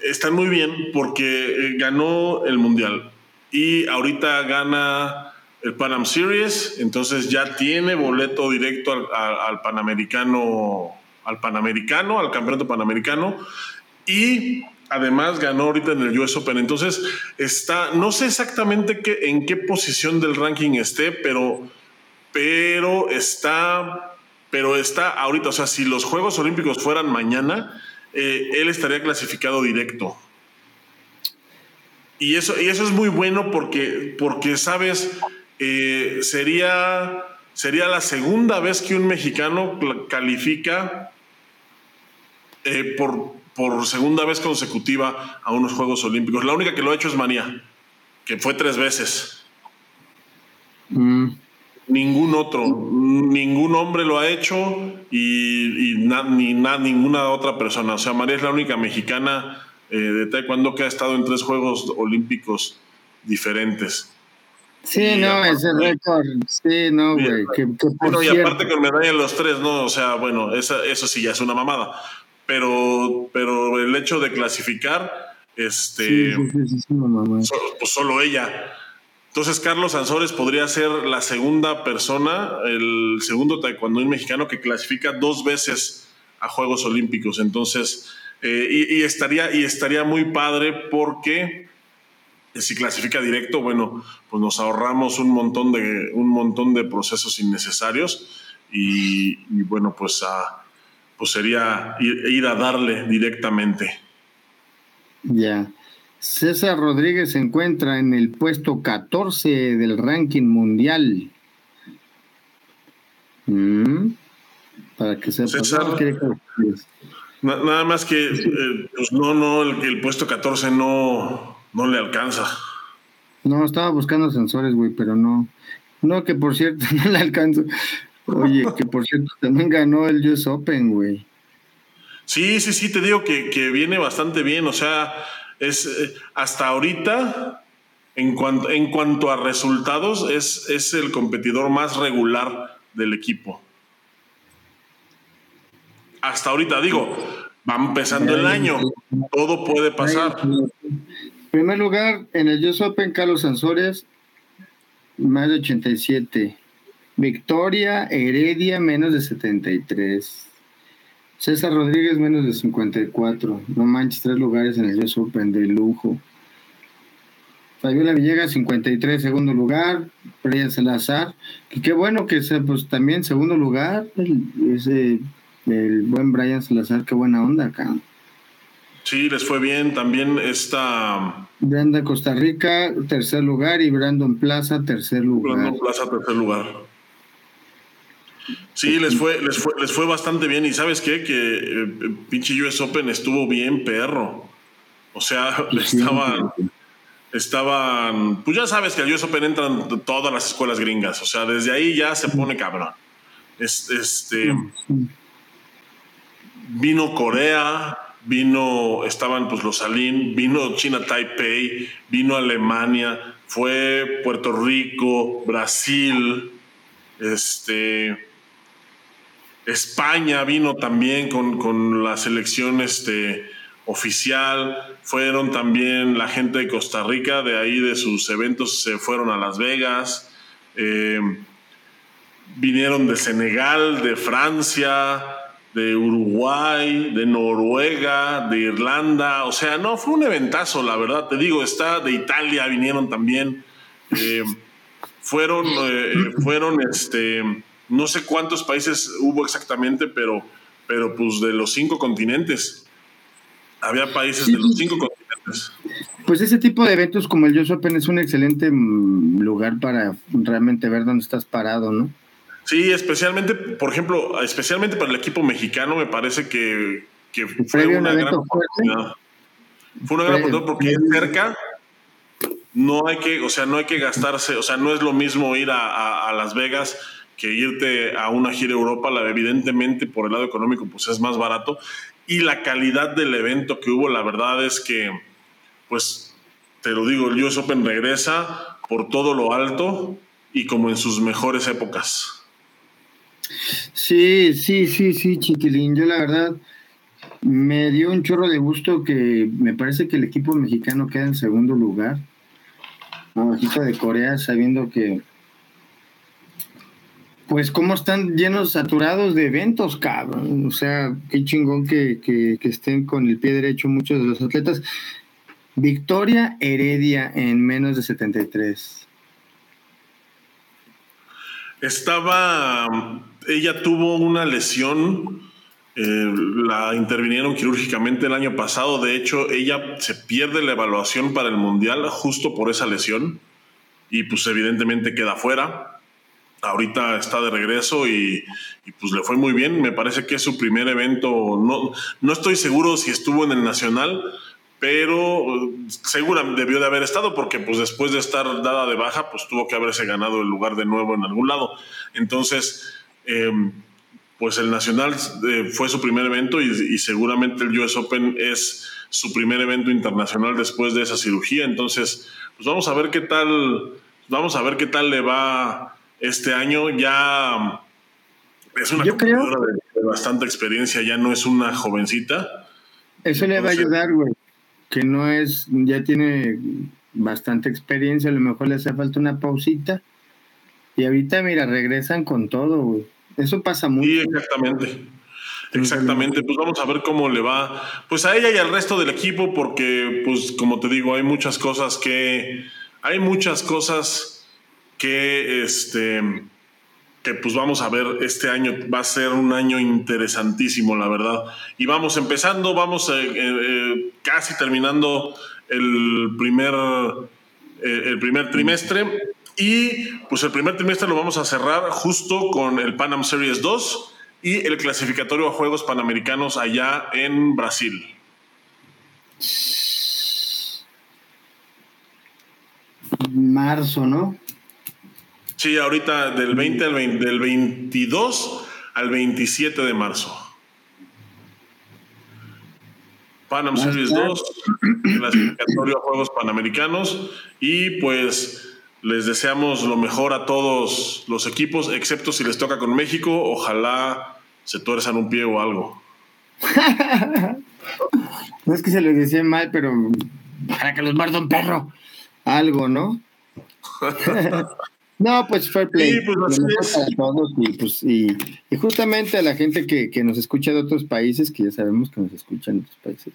están muy bien porque eh, ganó el Mundial y ahorita gana el Pan Am Series, entonces ya tiene boleto directo al, Panamericano, al Panamericano, al Campeonato Panamericano y además ganó ahorita en el US Open. Entonces está, no sé exactamente qué, en qué posición del ranking esté, pero, pero está, pero está ahorita. O sea, si los Juegos Olímpicos fueran mañana, eh, él estaría clasificado directo. Y eso, y eso es muy bueno porque, porque sabes, eh, sería, sería la segunda vez que un mexicano califica eh, por, por segunda vez consecutiva a unos Juegos Olímpicos. La única que lo ha hecho es María, que fue tres veces. Mm. Ningún otro, ningún hombre lo ha hecho y, ni ninguna otra persona. O sea, María es la única mexicana eh, de taekwondo que ha estado en tres Juegos Olímpicos diferentes. Sí, no, ese récord. Sí, no, güey. bueno, y aparte con medalla en los tres, ¿no? O sea, bueno, eso sí ya es una mamada. Pero, pero el hecho de clasificar, este. pues solo ella. Entonces, Carlos Ansores podría ser la segunda persona, el segundo taekwondo mexicano que clasifica dos veces a Juegos Olímpicos. Entonces, eh, y, estaría, y estaría muy padre porque si clasifica directo, bueno, pues nos ahorramos un montón de, un montón de procesos innecesarios y, bueno, pues, pues sería ir, a darle directamente. Ya. César Rodríguez se encuentra en el puesto 14 del ranking mundial. Mm. Para que sepa. César, nada más que, eh, pues no, no, el, puesto 14 no, no le alcanza. No, estaba buscando sensores, güey, pero no. No, que por cierto, no le alcanzo. Oye, que por cierto, también ganó el US Open, güey. Sí, sí, sí, te digo que, que viene bastante bien. O sea, es eh, hasta ahorita, en cuanto, en cuanto a resultados, es, es el competidor más regular del equipo. Hasta ahorita, digo, va empezando el año, todo puede pasar. primer lugar, en el US Open, Carlos Sansores, más de 87. Victoria Heredia, menos de 73. César Rodríguez, menos de 54. No manches, tres lugares en el US Open de lujo. Fabiola Villegas, 53, segundo lugar. Brian Salazar, que qué bueno que sea, pues también segundo lugar. Ese, el buen Brian Salazar, qué buena onda acá. Sí, les fue bien. También está. Brenda Costa Rica, tercer lugar. Y Brandon Plaza, tercer lugar. Brandon Plaza, tercer lugar. Sí, les fue, les fue, les fue bastante bien. Y sabes qué? Que eh, pinche US Open estuvo bien perro. O sea, estaban, estaban. Pues ya sabes que al US Open entran todas las escuelas gringas. O sea, desde ahí ya se pone cabrón. Este. Vino Corea, vino, estaban pues los Salín, vino China Taipei, vino Alemania, fue Puerto Rico, Brasil, este España vino también con, la selección este, oficial, fueron también la gente de Costa Rica, de ahí de sus eventos se fueron a Las Vegas, eh, vinieron de Senegal, de Francia, de Uruguay, de Noruega, de Irlanda, o sea, no, fue un eventazo, la verdad, te digo, está de Italia, vinieron también, eh, fueron, eh, fueron, este, no sé cuántos países hubo exactamente, pero, pero pues de los cinco continentes. Había países de los cinco continentes. Pues ese tipo de eventos como el US Open es un excelente mm, lugar para realmente ver dónde estás parado, ¿no? Sí, especialmente, por ejemplo, especialmente para el equipo mexicano, me parece que, fue una gran oportunidad. Fue una gran oportunidad porque cerca no hay que, o sea, no hay que gastarse, o sea, no es lo mismo ir a Las Vegas que irte a una gira a Europa, evidentemente por el lado económico pues es más barato y la calidad del evento que hubo, la verdad es que, pues, te lo digo, el US Open regresa por todo lo alto y como en sus mejores épocas. Sí, sí, sí, sí, chiquilín. Yo la verdad me dio un chorro de gusto que me parece que el equipo mexicano queda en segundo lugar, abajito de Corea, sabiendo que pues cómo están llenos, saturados de eventos, cabrón. O sea, qué chingón que, estén con el pie derecho muchos de los atletas. Victoria Heredia en menos de 73. Estaba, ella tuvo una lesión, eh, la intervinieron quirúrgicamente el año pasado, de hecho ella se pierde la evaluación para el Mundial justo por esa lesión y pues evidentemente queda fuera ahorita está de regreso y, pues le fue muy bien. Me parece que es su primer evento. No, no estoy seguro si estuvo en el Nacional, pero seguramente debió de haber estado porque pues después de estar dada de baja, pues tuvo que haberse ganado el lugar de nuevo en algún lado. Entonces, em, pues el Nacional eh, fue su primer evento y, seguramente el US Open es su primer evento internacional después de esa cirugía. Entonces, pues vamos a ver qué tal, vamos a ver qué tal le va este año. Ya es una competidora de, bastante experiencia, ya no es una jovencita. Eso le va a ayudar, güey. Que no es, ya tiene bastante experiencia, a lo mejor le hace falta una pausita. Y ahorita, mira, regresan con todo, güey. Eso pasa mucho. Sí, exactamente. Exactamente, pues vamos a ver cómo le va, pues a ella y al resto del equipo, porque, pues como te digo, hay muchas cosas que, hay muchas cosas que, este, que pues vamos a ver, este año va a ser un año interesantísimo, la verdad. Y vamos empezando, vamos eh, eh, eh, casi terminando el primer, el primer trimestre. Y pues el primer trimestre lo vamos a cerrar justo con el Pan Am Series 2 y el clasificatorio a Juegos Panamericanos allá en Brasil. Marzo, ¿no? Sí, ahorita del 20 al del 22 al 27 de marzo. Pan Am Series 2, clasificatorio a Juegos Panamericanos y pues les deseamos lo mejor a todos los equipos, excepto si les toca con México. Ojalá se tuerzan un pie o algo. no es que se les decía mal, pero para que los muerda un perro. Algo, ¿no? no, pues fair play. Sí, pues todos y, pues, y, justamente a la gente que, que nos escucha de otros países, que ya sabemos que nos escuchan en otros países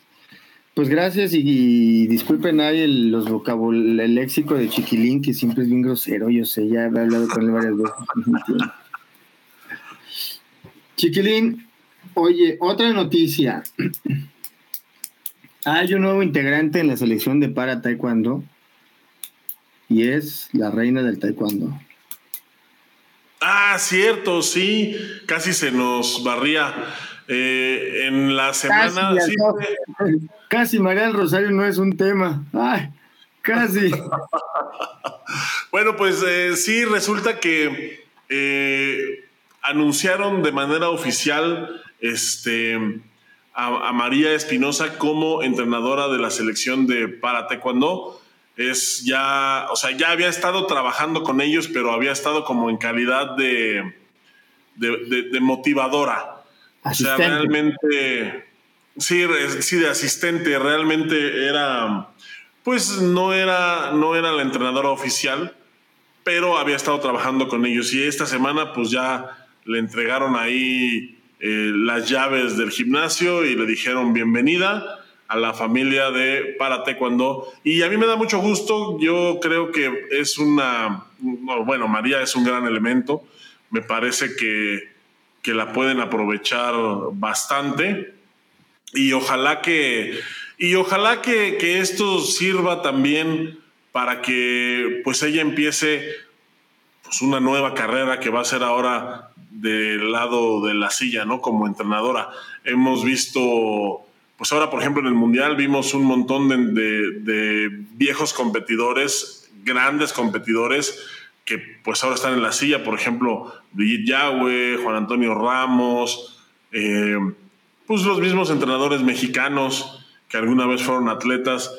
pues gracias y, disculpen ahí el, los vocabul el léxico de Chiquilín, que siempre es bien grosero, yo sé, ya he hablado con él varias veces. Chiquilín, oye, otra noticia. Hay un nuevo integrante en la selección de para taekwondo y es la reina del taekwondo. Ah, cierto, sí, casi se nos barría. Eh, en la semana. Casi, María del Rosario no es un tema. Ay, casi. bueno, pues eh, sí, resulta que eh, anunciaron de manera oficial este, a, María Espinosa como entrenadora de la selección de para taekwondo. Es ya, o sea, ya había estado trabajando con ellos, pero había estado como en calidad de, de motivadora. O sea, realmente, sí, sí, de asistente, realmente era, pues no era, no era la entrenadora oficial, pero había estado trabajando con ellos. Y esta semana pues ya le entregaron ahí eh, las llaves del gimnasio y le dijeron bienvenida a la familia de Para Taekwondo. Y a mí me da mucho gusto, yo creo que es una, bueno, María es un gran elemento, me parece que que la pueden aprovechar bastante y ojalá que y ojalá que, esto sirva también para que pues ella empiece pues una nueva carrera que va a ser ahora del lado de la silla, ¿no? Como entrenadora. Hemos visto, pues ahora por ejemplo en el Mundial vimos un montón de, viejos competidores, grandes competidores, que pues ahora están en la silla, por ejemplo, Brigitte Yahweh, Juan Antonio Ramos, eh, pues los mismos entrenadores mexicanos que alguna vez fueron atletas.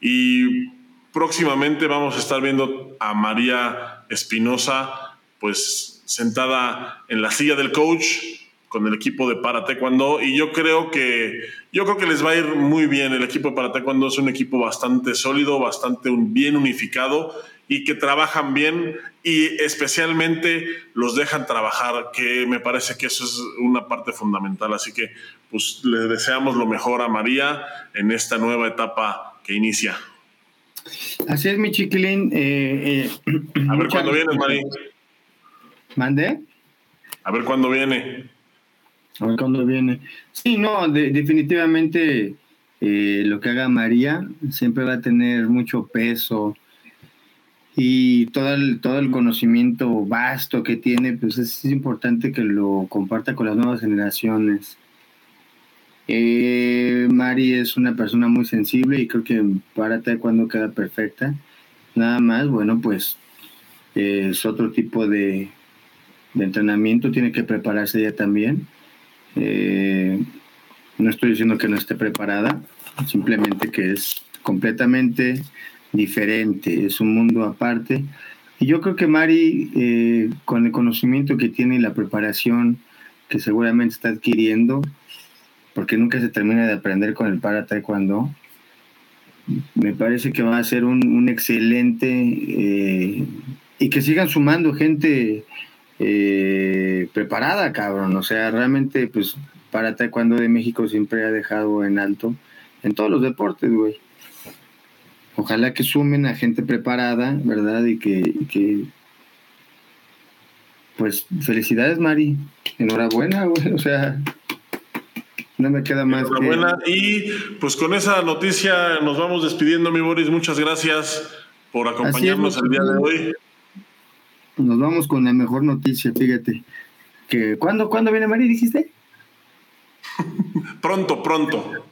Y próximamente vamos a estar viendo a María Espinosa pues sentada en la silla del coach con el equipo de para taekwondo y yo creo que yo creo que les va a ir muy bien el equipo de para taekwondo es un equipo bastante sólido bastante bien unificado y que trabajan bien y especialmente los dejan trabajar, que me parece que eso es una parte fundamental. Así que pues le deseamos lo mejor a María en esta nueva etapa que inicia. Así es, mi chiquilín. Eh, eh, a ver cuándo vienes, María. ¿Mande? A ver cuándo viene. A ver cuándo viene. Sí, no, definitivamente eh, lo que haga María siempre va a tener mucho peso y todo el, todo el conocimiento vasto que tiene, pues es, importante que lo comparta con las nuevas generaciones. Eh, Mari es una persona muy sensible y creo que para cuando queda perfecta. Nada más, bueno, pues es otro tipo de, de entrenamiento, tiene que prepararse ella también. Eh, no estoy diciendo que no esté preparada, simplemente que es completamente diferente, es un mundo aparte. Y yo creo que Mari, eh, con el conocimiento que tiene y la preparación que seguramente está adquiriendo, porque nunca se termina de aprender con el para taekwondo, me parece que va a ser un, excelente eh, y que sigan sumando gente eh, preparada, cabrón. O sea, realmente, pues, para taekwondo de México siempre ha dejado en alto en todos los deportes, güey. Ojalá que sumen a gente preparada, ¿verdad? Y que, pues felicidades, Mari. Enhorabuena, güey. O sea, no me queda más. Enhorabuena. Y pues con esa noticia nos vamos despidiendo, mi Boris. Muchas gracias por acompañarnos el día de hoy. Nos vamos con la mejor noticia, fíjate. Que, ¿cuándo, ¿Cuándo viene Mari, dijiste? pronto, pronto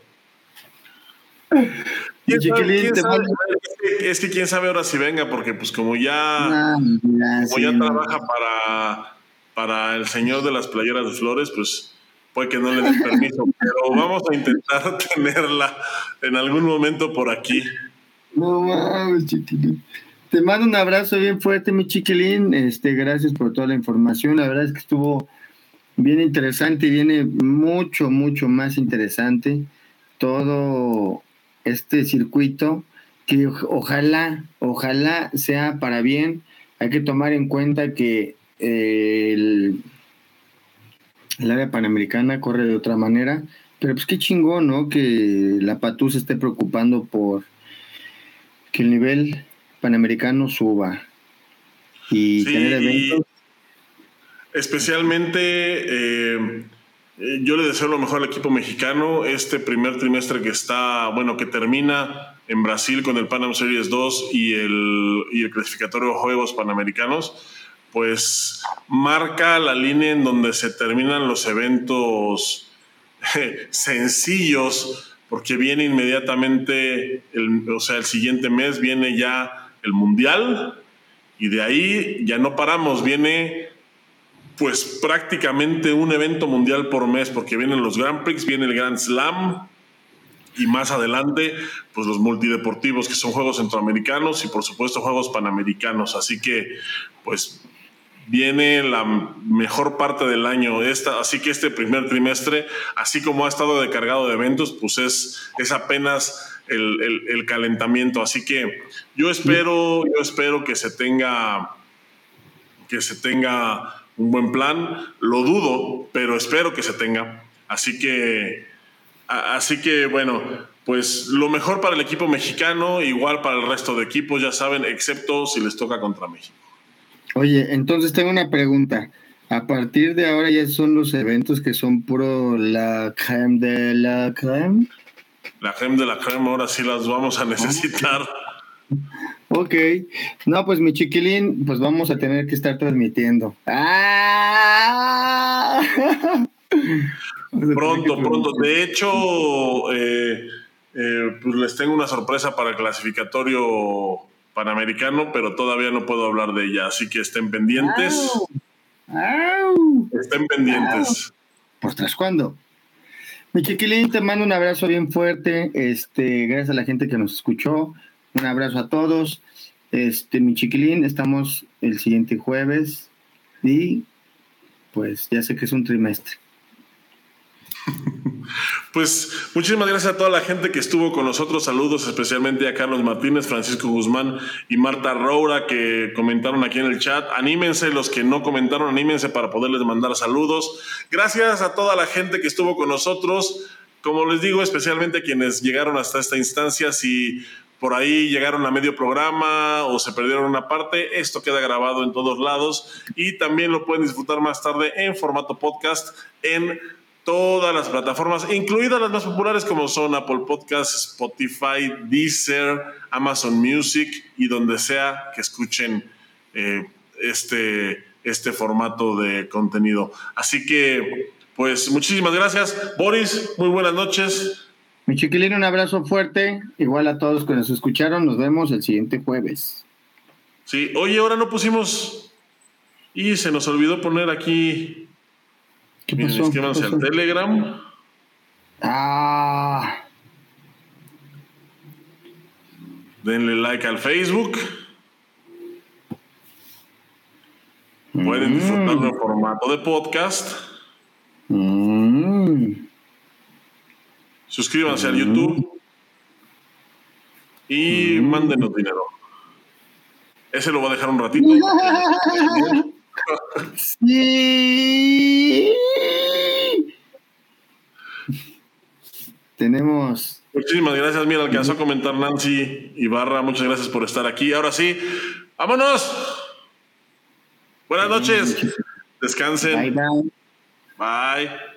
es que quién sabe ahora si venga, porque pues como ya, como ya trabaja para, para el señor de las playeras de flores, pues puede que no le den permiso, pero vamos a intentar tenerla en algún momento por aquí. No mames, chiquilín. Te mando un abrazo bien fuerte, mi chiquilín. Este, gracias por toda la información. La verdad es que estuvo bien interesante y viene mucho, mucho más interesante todo este circuito que ojalá, ojalá sea para bien. Hay que tomar en cuenta que eh, el, área panamericana corre de otra manera, pero pues qué chingón, ¿no? Que la PATU se esté preocupando por que el nivel panamericano suba y tener eventos. especialmente eh, eh, yo le deseo lo mejor al equipo mexicano. Este primer trimestre que está, bueno, que termina en Brasil con el Panam Series 2 y el, y el clasificatorio de Juegos Panamericanos, pues marca la línea en donde se terminan los eventos sencillos, porque viene inmediatamente, el, o sea, el siguiente mes viene ya el Mundial y de ahí ya no paramos, viene pues prácticamente un evento mundial por mes, porque vienen los Grand Prix, viene el Grand Slam y más adelante, pues los multideportivos, que son Juegos Centroamericanos y por supuesto Juegos Panamericanos. Así que, pues viene la mejor parte del año. Esta, así que este primer trimestre, así como ha estado cargado de eventos, pues es, es apenas el, el calentamiento. Así que yo espero, yo espero que se tenga, que se tenga un buen plan. Lo dudo, pero espero que se tenga. Así que, así que bueno, pues lo mejor para el equipo mexicano, igual para el resto de equipos, ya saben, excepto si les toca contra México. Oye, entonces tengo una pregunta. A partir de ahora ya son los eventos que son puro la creme de la creme. La creme de la creme, ahora sí las vamos a necesitar. Ok, no, pues mi chiquilín, pues vamos a tener que estar transmitiendo. ¡Ah! pronto, pronto. De hecho, eh, eh, pues les tengo una sorpresa para el clasificatorio panamericano, pero todavía no puedo hablar de ella, así que estén pendientes. Estén pendientes. Pues tras cuándo. Mi chiquilín, te mando un abrazo bien fuerte. Este, gracias a la gente que nos escuchó. Un abrazo a todos. Este, mi chiquilín, estamos el siguiente jueves y pues ya sé que es un trimestre. Pues muchísimas gracias a toda la gente que estuvo con nosotros. Saludos especialmente a Carlos Martínez, Francisco Guzmán y Marta Roura que comentaron aquí en el chat. Anímense, los que no comentaron, anímense para poderles mandar saludos. Gracias a toda la gente que estuvo con nosotros. Como les digo, especialmente a quienes llegaron hasta esta instancia, si por ahí llegaron a medio programa o se perdieron una parte, esto queda grabado en todos lados y también lo pueden disfrutar más tarde en formato podcast en todas las plataformas, incluidas las más populares como son Apple Podcasts, Spotify, Deezer, Amazon Music y donde sea que escuchen eh, este, este formato de contenido. Así que, pues muchísimas gracias. Boris, muy buenas noches. Mi chiquilín, un abrazo fuerte. Igual a todos que nos escucharon. Nos vemos el siguiente jueves. Sí, oye, ahora no pusimos. Y se nos olvidó poner aquí. ¿Qué Miren, pasó? inscríbanse ¿Qué al? Telegram. Ah, Denle like al Facebook. Pueden Mm. disfrutarlo en formato de podcast. mm. Suscríbanse al YouTube. Y Mm. mándenos dinero. Ese lo voy a dejar un ratito. Sí. Tenemos. Muchísimas gracias. Mira, alcanzó a comentar Nancy Ibarra. Muchas gracias por estar aquí. Ahora sí, vámonos. Buenas noches. Descansen. Bye, bye. Bye.